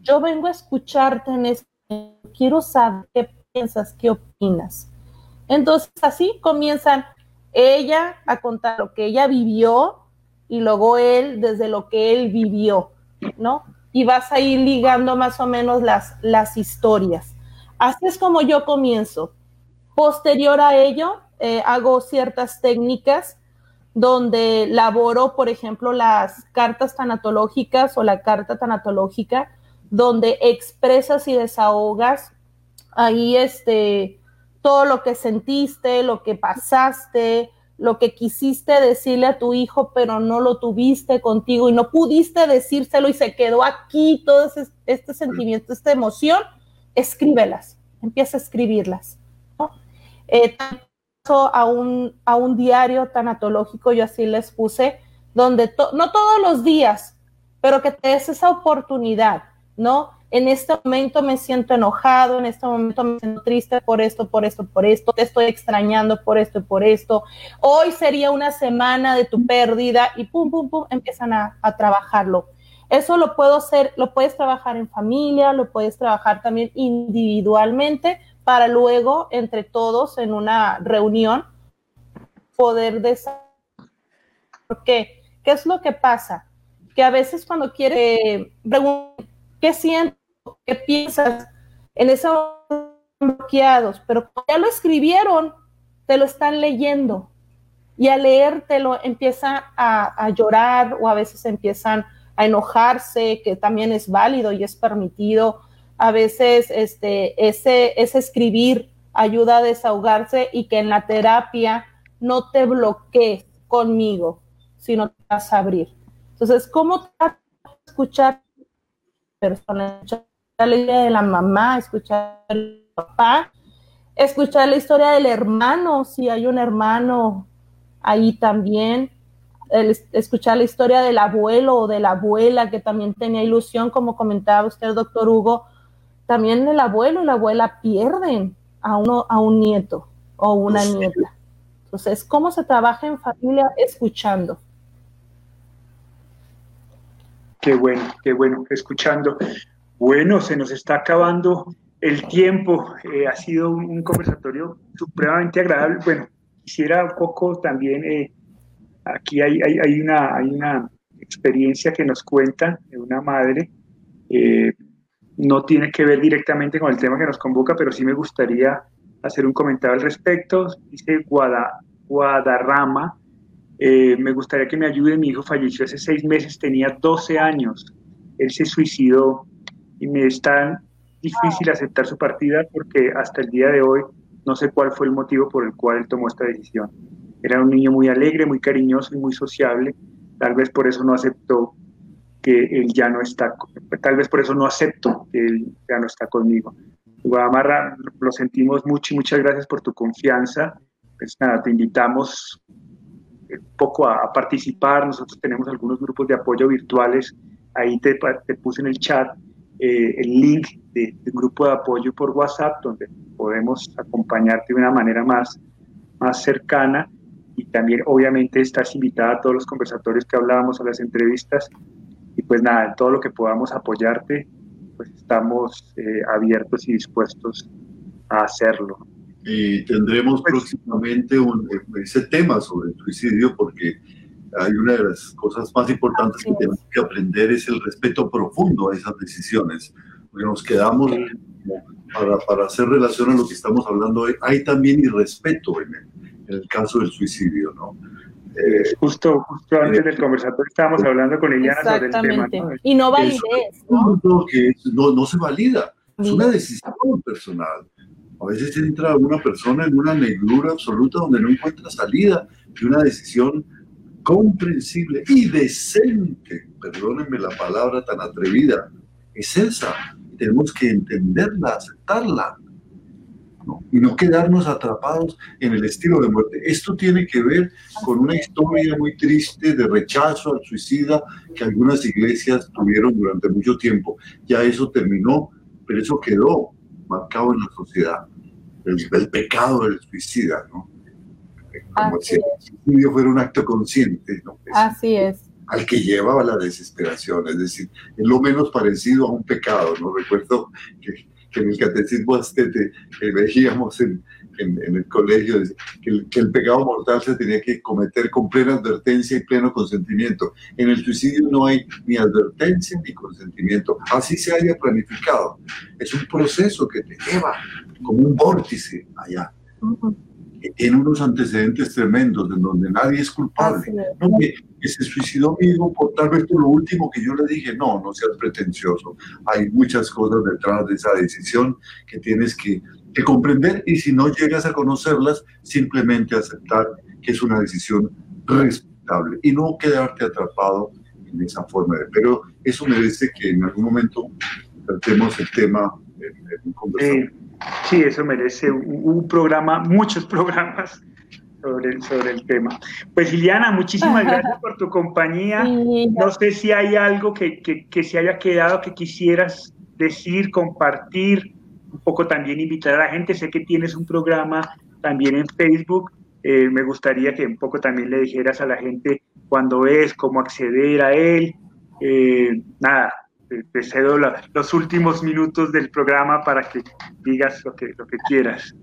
Yo vengo a escucharte en este, quiero saber qué piensas, qué opinas. Entonces así comienzan ella a contar lo que ella vivió y luego él desde lo que él vivió, ¿no? Y vas a ir ligando más o menos las, las historias. Así es como yo comienzo. Posterior a ello, eh, hago ciertas técnicas donde laboro, por ejemplo, las cartas tanatológicas o la carta tanatológica, donde expresas y desahogas ahí este, todo lo que sentiste, lo que pasaste, lo que quisiste decirle a tu hijo, pero no lo tuviste contigo y no pudiste decírselo y se quedó aquí todo este sentimiento, esta emoción escríbelas, empieza a escribirlas. Eh, a un, a un diario tanatológico, yo así les puse, donde no todos los días, pero que te des esa oportunidad, ¿no? En este momento me siento enojado, en este momento me siento triste por esto, por esto, por esto, te estoy extrañando por esto y por esto. Hoy sería una semana de tu pérdida y pum, pum, pum, empiezan a, a trabajarlo. Eso lo puedo hacer, lo puedes trabajar en familia, lo puedes trabajar también individualmente para luego entre todos en una reunión poder desarrollar. ¿Por qué? ¿Qué es lo que pasa? Que a veces cuando quiere preguntar, ¿qué sientes? ¿Qué piensas? En esos bloqueados, pero ya lo escribieron, te lo están leyendo y al leértelo empieza a, a llorar o a veces empiezan a enojarse, que también es válido y es permitido. A veces este, ese, ese escribir ayuda a desahogarse y que en la terapia no te bloquees conmigo, sino te vas a abrir. Entonces, ¿cómo escuchar personas? Escuchar la historia de la mamá, escuchar el papá, escuchar la historia del hermano, si hay un hermano ahí también, escuchar la historia del abuelo o de la abuela que también tenía ilusión, como comentaba usted, doctor Hugo, también el abuelo y la abuela pierden a, uno, a un nieto o una nieta. Entonces, ¿cómo se trabaja en familia escuchando? Qué bueno, qué bueno, escuchando. Bueno, se nos está acabando el tiempo. Eh, ha sido un, conversatorio supremamente agradable. Bueno, quisiera un poco también eh, Aquí hay, una, experiencia que nos cuenta de una madre. Eh, no tiene que ver directamente con el tema que nos convoca, pero sí me gustaría hacer un comentario al respecto. Dice Guada, Guadarrama, me gustaría que me ayude, mi hijo falleció hace seis meses, tenía 12 años, él se suicidó y me es tan difícil aceptar su partida porque hasta el día de hoy no sé cuál fue el motivo por el cual él tomó esta decisión. Era un niño muy alegre, muy cariñoso y muy sociable. Tal vez por eso no aceptó que él ya no está, tal vez por eso no acepto que él ya no está conmigo. Guadamarra, lo sentimos mucho y muchas gracias por tu confianza. Pues nada, te invitamos un poco a, participar. Nosotros tenemos algunos grupos de apoyo virtuales. Ahí te, te puse en el chat eh, el link de, de, un grupo de apoyo por WhatsApp donde podemos acompañarte de una manera más, más cercana y también obviamente estás invitada a todos los conversatorios que hablábamos, a las entrevistas y pues nada, todo lo que podamos apoyarte, pues estamos eh, abiertos y dispuestos a hacerlo. Y tendremos pues próximamente un, ese tema sobre el suicidio porque hay una de las cosas más importantes que tenemos que aprender es el respeto profundo a esas decisiones, porque nos quedamos para, para hacer relación a lo que estamos hablando hoy, hay también irrespeto en él en el caso del suicidio, ¿no? Eh, justo, justo antes del conversatorio estábamos hablando con Liliana sobre el tema. ¿no? Y no validez, ¿no? Que no, no se valida, es una decisión personal. A veces entra una persona en una negrura absoluta donde no encuentra salida y una decisión comprensible y decente, perdónenme la palabra tan atrevida, es esa. Tenemos que entenderla, aceptarla y no quedarnos atrapados en el estilo de muerte. Esto tiene que ver con una historia muy triste de rechazo al suicida que algunas iglesias tuvieron durante mucho tiempo. Ya eso terminó, pero eso quedó marcado en la sociedad, el, pecado del suicida, ¿no? Como si el suicidio fuera un acto consciente, ¿no? Así es al que llevaba la desesperación, es decir, es lo menos parecido a un pecado, ¿no? Recuerdo que que en el catecismo astete que veíamos en, en, el colegio, que el, que el, pecado mortal se tenía que cometer con plena advertencia y pleno consentimiento. En el suicidio no hay ni advertencia ni consentimiento, así se haya planificado. Es un proceso que te lleva como un vórtice allá tiene unos antecedentes tremendos en donde nadie es culpable. que, se suicidó mi hijo por tal vez por lo último que yo le dije, no, no seas pretencioso. Hay muchas cosas detrás de esa decisión que tienes que, que comprender y si no llegas a conocerlas, simplemente aceptar que es una decisión respetable y no quedarte atrapado en esa forma. De, pero eso merece que en algún momento tratemos el tema en, en un conversatorio. Sí, eso merece un, programa, muchos programas, sobre el, sobre el tema. Pues Liliana, muchísimas gracias por tu compañía. <laughs> No sé si hay algo que, que, se haya quedado que quisieras decir, compartir, un poco también invitar a la gente. Sé que tienes un programa también en Facebook. Eh, me gustaría que un poco también le dijeras a la gente cuándo es, cómo acceder a él. Eh, nada, te, cedo los últimos minutos del programa para que digas lo que, lo que quieras.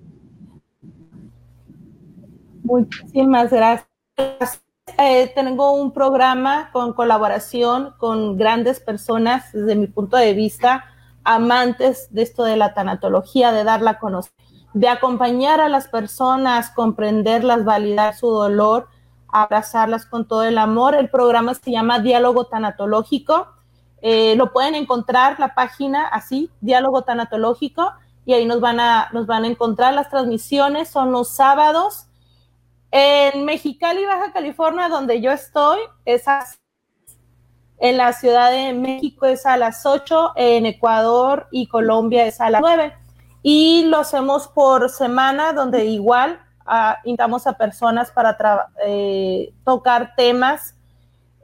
Muchísimas gracias. Eh, tengo un programa con colaboración con grandes personas, desde mi punto de vista, amantes de esto de la tanatología, de darla a conocer, de acompañar a las personas, comprenderlas, validar su dolor, abrazarlas con todo el amor. El programa se llama Diálogo Tanatológico. Eh, lo pueden encontrar la página así, Diálogo Tanatológico, y ahí nos van a, nos van a encontrar las transmisiones. Son los sábados en Mexicali, Baja California, donde yo estoy, es en la Ciudad de México es a las 8, en Ecuador y Colombia es a las 9. Y lo hacemos por semana, donde igual uh, invitamos a personas para eh, tocar temas,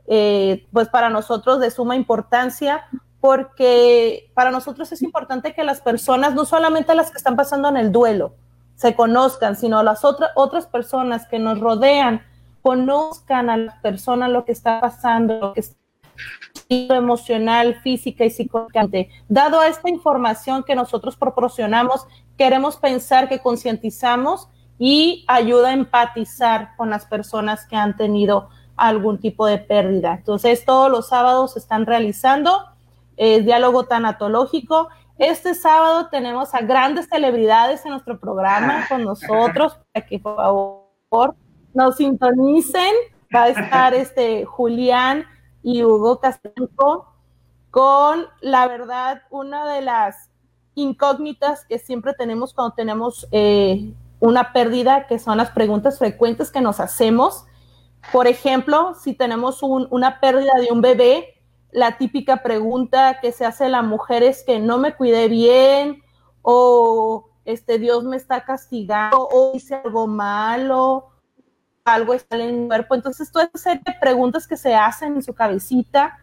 eh, pues para nosotros de suma importancia, porque para nosotros es importante que las personas, no solamente las que están pasando en el duelo, se conozcan, sino las otras otras personas que nos rodean conozcan a la persona lo que está pasando, lo que está emocional, física y psicológicamente. Dado esta información que nosotros proporcionamos, queremos pensar que concientizamos y ayuda a empatizar con las personas que han tenido algún tipo de pérdida. Entonces, todos los sábados se están realizando el diálogo tanatológico este sábado tenemos a grandes celebridades en nuestro programa con nosotros <laughs> para que por favor nos sintonicen. Va a estar <laughs> este Julián y Hugo Castello con la verdad una de las incógnitas que siempre tenemos cuando tenemos eh, una pérdida, que son las preguntas frecuentes que nos hacemos. Por ejemplo, si tenemos una pérdida de un bebé, la típica pregunta que se hace la mujer es que no me cuidé bien o este Dios me está castigando o hice algo malo, algo está en el cuerpo. Entonces, todas esas preguntas que se hacen en su cabecita,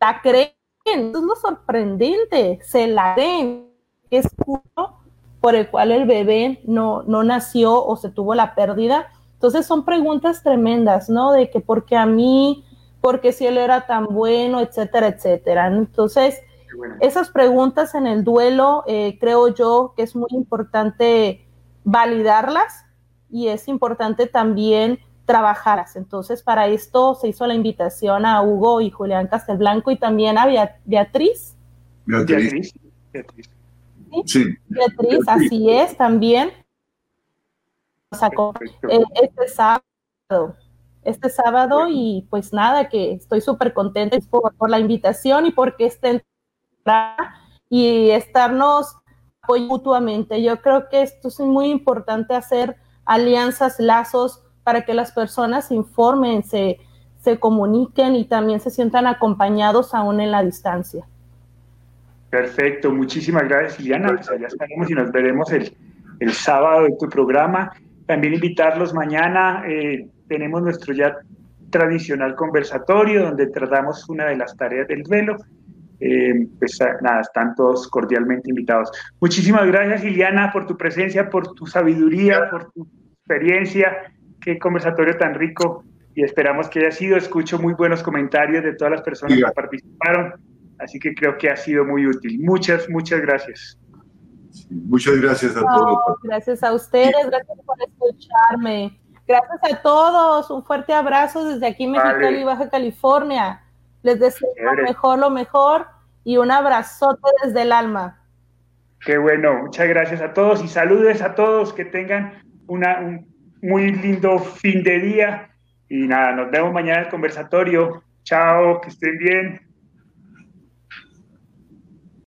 la creen. Eso es lo sorprendente, se la creen. Es justo por el cual el bebé no, no nació o se tuvo la pérdida. Entonces, son preguntas tremendas, ¿no? De que porque a mí porque si él era tan bueno, etcétera, etcétera. Entonces, esas preguntas en el duelo, eh, creo yo que es muy importante validarlas y es importante también trabajarlas. Entonces, para esto se hizo la invitación a Hugo y Julián Castelblanco y también a Beatriz. Beatriz. Beatriz. ¿Sí? Beatriz, así es, también. Eh, este sábado este sábado y pues nada, que estoy súper contenta por, por, la invitación y porque estén y estarnos apoyando mutuamente. Yo creo que esto es muy importante hacer alianzas, lazos para que las personas se informen, se, se comuniquen y también se sientan acompañados aún en la distancia. Perfecto, muchísimas gracias, Liliana. Pues allá estaremos y nos veremos el, el sábado en tu programa. También invitarlos mañana. Eh, tenemos nuestro ya tradicional conversatorio donde tratamos una de las tareas del velo. Eh, pues ah, nada, están todos cordialmente invitados. Muchísimas gracias, Liliana, por tu presencia, por tu sabiduría, por tu experiencia. Qué conversatorio tan rico y esperamos que haya sido. Escucho muy buenos comentarios de todas las personas que participaron, así que creo que ha sido muy útil. Muchas, muchas gracias. Muchas gracias a todos. Gracias a ustedes, gracias por escucharme. Gracias a todos. Un fuerte abrazo desde aquí, Mexicali, Baja California. Les deseo lo mejor, lo mejor y un abrazote desde el alma. Qué bueno. Muchas gracias a todos y saludes a todos. Que tengan una, un muy lindo fin de día. Y nada, nos vemos mañana en el conversatorio. Chao, que estén bien.